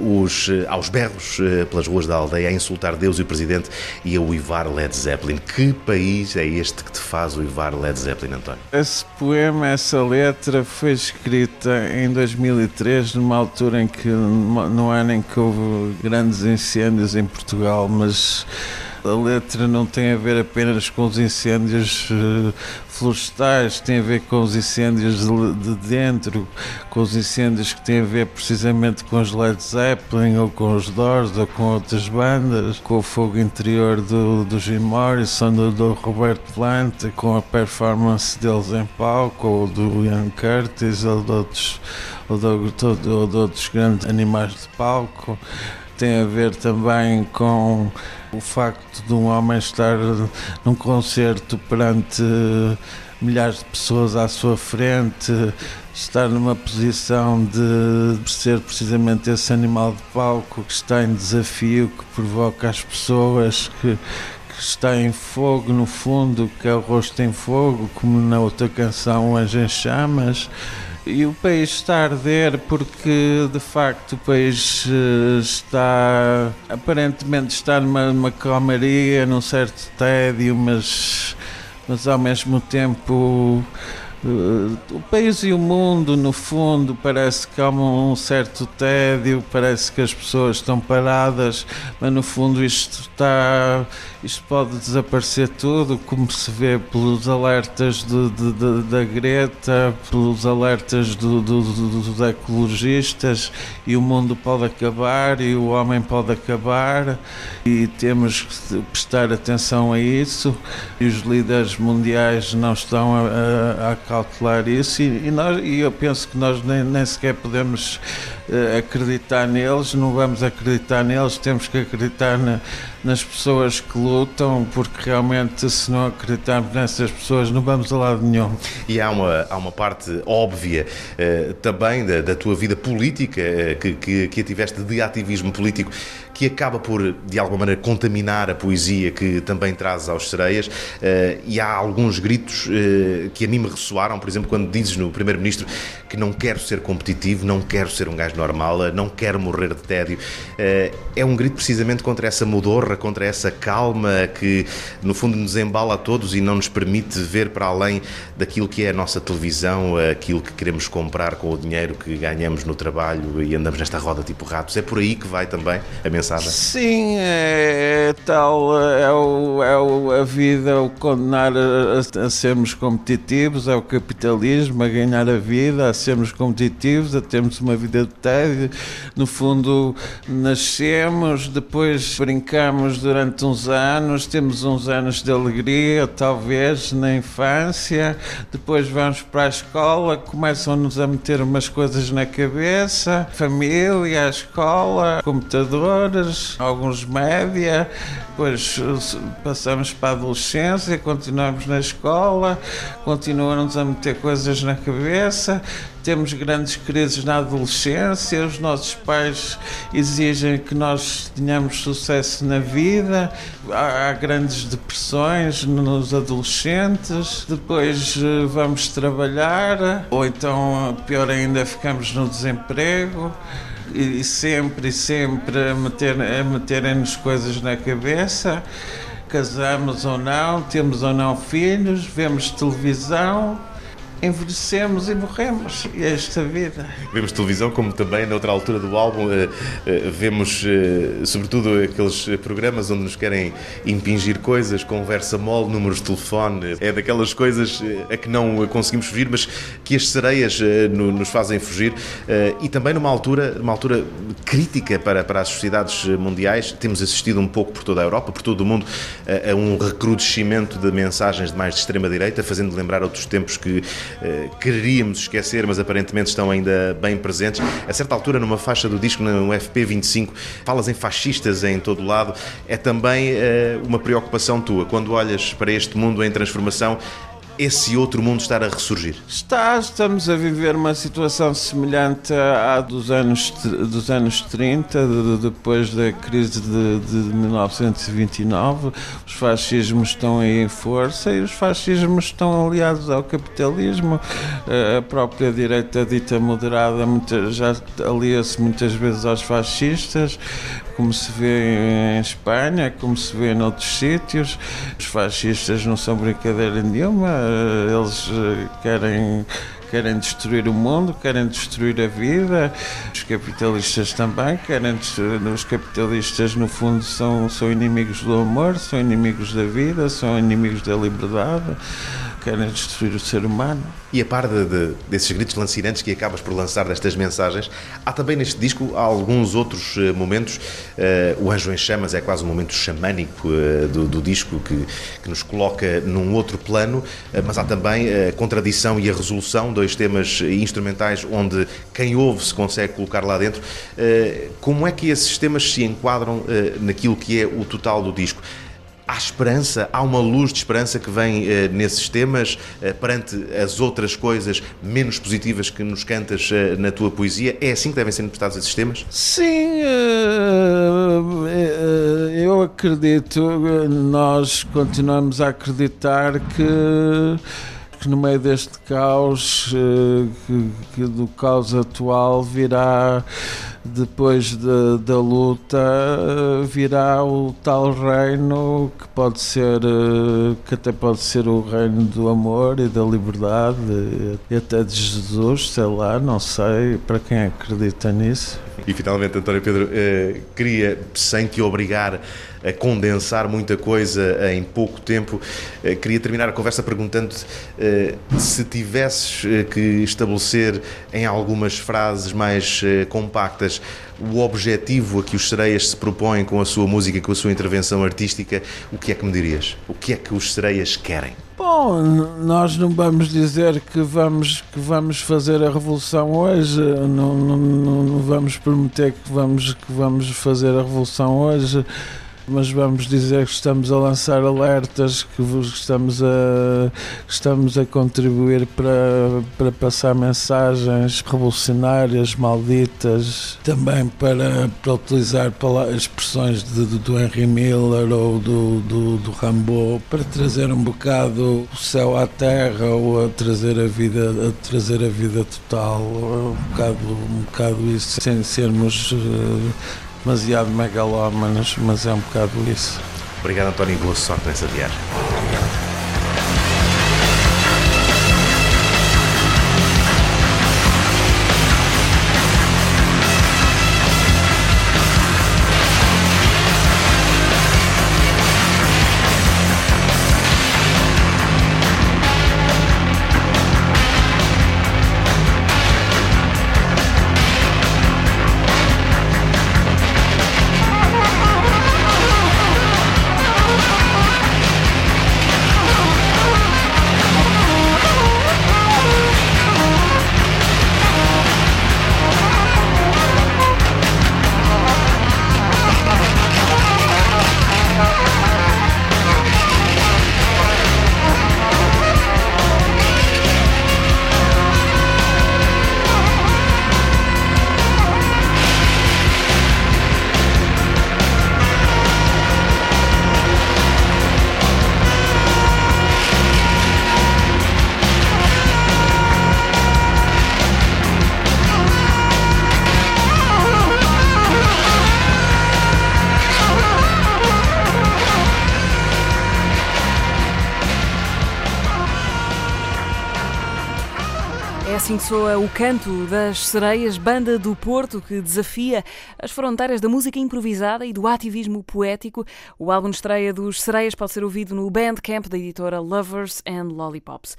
os, aos berros pelas ruas da aldeia, a insultar Deus e o Presidente e a uivar Led Zeppelin. Que país é este que te faz uivar Led Zeppelin, António? Esse poema, essa letra foi escrita em 2003, numa altura em que, no ano em que houve grandes incêndios em Portugal, mas a letra não tem a ver apenas com os incêndios eh, florestais, tem a ver com os incêndios de, de dentro, com os incêndios que têm a ver precisamente com os Led Zeppelin, ou com os Doors, ou com outras bandas, com o fogo interior do, do Jim Morrison, do, do Roberto Plant, com a performance deles em palco, ou do Ian Curtis, ou de outros, ou de, ou de outros grandes animais de palco. Tem a ver também com o facto de um homem estar num concerto perante milhares de pessoas à sua frente, estar numa posição de ser precisamente esse animal de palco que está em desafio, que provoca as pessoas, que, que está em fogo no fundo, que é o rosto em fogo, como na outra canção Anjo em Chamas. E o país está a arder porque de facto o país eh, está aparentemente está numa, numa calmaria, num certo tédio, mas, mas ao mesmo tempo o país e o mundo, no fundo, parece que há um certo tédio, parece que as pessoas estão paradas, mas no fundo isto está. Isto pode desaparecer tudo, como se vê pelos alertas de, de, de, da Greta, pelos alertas do, do, do, dos ecologistas, e o mundo pode acabar e o homem pode acabar, e temos que prestar atenção a isso, e os líderes mundiais não estão a, a, a cautelar isso e, e, nós, e eu penso que nós nem, nem sequer podemos uh, acreditar neles, não vamos acreditar neles, temos que acreditar na, nas pessoas que lutam, porque realmente se não acreditarmos nessas pessoas não vamos a lado nenhum. E há uma, há uma parte óbvia uh, também da, da, tua vida política, uh, que, que, que a tiveste de ativismo político, que acaba por, de alguma maneira, contaminar a poesia que também trazes aos sereias. Uh, e há alguns gritos uh, que a mim me ressoaram, por exemplo, quando dizes no Primeiro-Ministro que não quero ser competitivo, não quero ser um gajo normal, não quero morrer de tédio. É um grito precisamente contra essa mudorra, contra essa calma que, no fundo, nos embala a todos e não nos permite ver para além daquilo que é a nossa televisão, aquilo que queremos comprar com o dinheiro que ganhamos no trabalho e andamos nesta roda tipo ratos. É por aí que vai também a mensagem Sim, é, é tal, é, o, é o, a vida, o condenar a, a, sermos competitivos, é o capitalismo, a ganhar a vida, a sermos competitivos, a termos uma vida de tédio. No fundo, nascemos, depois brincamos durante uns anos, temos uns anos de alegria, talvez, na infância, depois vamos para a escola, começam-nos a meter umas coisas na cabeça, família, escola, computador, alguns média, depois passamos para a adolescência, continuamos na escola, continuamos a meter coisas na cabeça, temos grandes crises na adolescência, os nossos pais exigem que nós tenhamos sucesso na vida, há, grandes depressões nos adolescentes, depois eh, vamos trabalhar, ou então, pior ainda, ficamos no desemprego e sempre, sempre a, meter, a meterem-nos coisas na cabeça. Casamos ou não, temos ou não filhos, vemos televisão envelhecemos e morremos. E é esta vida. Vemos televisão, como também noutra altura do álbum, eh, eh, vemos eh, sobretudo aqueles programas onde nos querem impingir coisas, conversa mole, números de telefone. É daquelas coisas a que não conseguimos fugir, mas que as sereias nos fazem fugir. E também numa altura, uma altura crítica para, para as sociedades mundiais. Temos assistido um pouco por toda a Europa, por todo o mundo, a um recrudescimento de mensagens de mais de extrema-direita, fazendo lembrar outros tempos que eh, queríamos esquecer, mas aparentemente estão ainda bem presentes. A certa altura, numa faixa do disco, no FP25, falas em fascistas em todo lado. É também uh, uma preocupação tua. Quando olhas para este mundo em transformação, esse outro mundo estar a ressurgir? Está, estamos a viver uma situação semelhante à dos anos, dos anos 30, de, depois da crise de, de 1929. Os fascismos estão aí em força e os fascismos estão aliados ao capitalismo. A própria direita dita moderada já alia-se muitas vezes aos fascistas como se vê em Espanha, como se vê noutros sítios. Os fascistas não são brincadeira nenhuma, eles eh, querem querem destruir o mundo, querem destruir a vida. Os capitalistas também querem destruir. Os capitalistas, no fundo, são, são inimigos do amor, são inimigos da vida, são inimigos da liberdade querem destruir o ser humano. E a par de, de, desses gritos lancinantes que acabas por lançar destas mensagens, há também neste disco alguns outros uh, momentos. Uh, o Anjo em Chamas é quase um momento xamânico uh, do, do, disco que, que, nos coloca num outro plano, mas há também a contradição e a resolução, dois temas instrumentais onde quem ouve se consegue colocar lá dentro. como é que esses temas se enquadram naquilo que é o total do disco? Há esperança, há uma luz de esperança que vem eh, nesses temas eh, perante as outras coisas menos positivas que nos cantas eh, na tua poesia. É assim que devem ser interpretados esses temas? Sim, eu acredito, nós continuamos a acreditar que no meio deste caos, que, que do caos atual, virá depois de, da luta virá o tal reino que pode ser eh, que até pode ser o reino do amor e da liberdade e até de Jesus, sei lá, não sei para quem acredita nisso. E finalmente, António Pedro, eh, queria, sem te obrigar a condensar muita coisa em pouco tempo, eh, queria terminar a conversa perguntando-te eh, se tivesses que estabelecer em algumas frases mais eh, o objetivo a que os sereias se propõem com a sua música, com a sua intervenção artística, o que é que me dirias? O que é que os sereias querem? Bom, nós não vamos dizer que vamos, que vamos fazer a revolução hoje, não, não, não vamos prometer que vamos, que vamos fazer a revolução hoje, mas vamos dizer que estamos a lançar alertas, que estamos a, estamos a contribuir para, para passar mensagens revolucionárias, malditas, também para, para utilizar expressões de, do- Henry Miller ou do, do, do Rambo para trazer um bocado o céu à terra ou a trazer a vida, a trazer a vida total, um bocado, um bocado isso, sem sermos eh, demasiado megalómanos, mas é um bocado isso. Obrigado, António, e boa sorte nessa viagem. Soa o canto das sereias, banda do Porto que desafia as fronteiras da música improvisada e do ativismo poético. O álbum de estreia dos Sereias pode ser ouvido no Bandcamp da editora Lovers and Lollipops.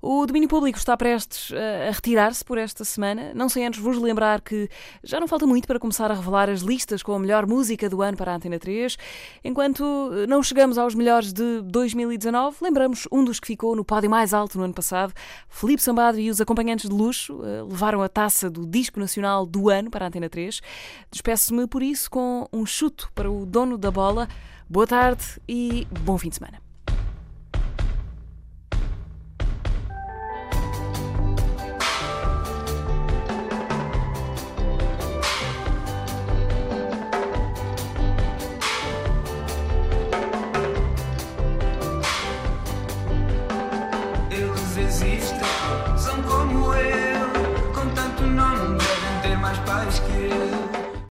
O domínio público está prestes eh, a retirar-se por esta semana. Não sei antes vos lembrar que já não falta muito para começar a revelar as listas com a melhor música do ano para a Antena 3. Enquanto eh, não chegamos aos melhores de 2019, lembramos um dos que ficou no pódio mais alto no ano passado. Felipe Sambado e os acompanhantes de luxo eh, levaram a taça do Disco Nacional do ano para a Antena 3. Despeço-me por isso com um chuto para o dono da bola. Boa tarde e bom fim de semana.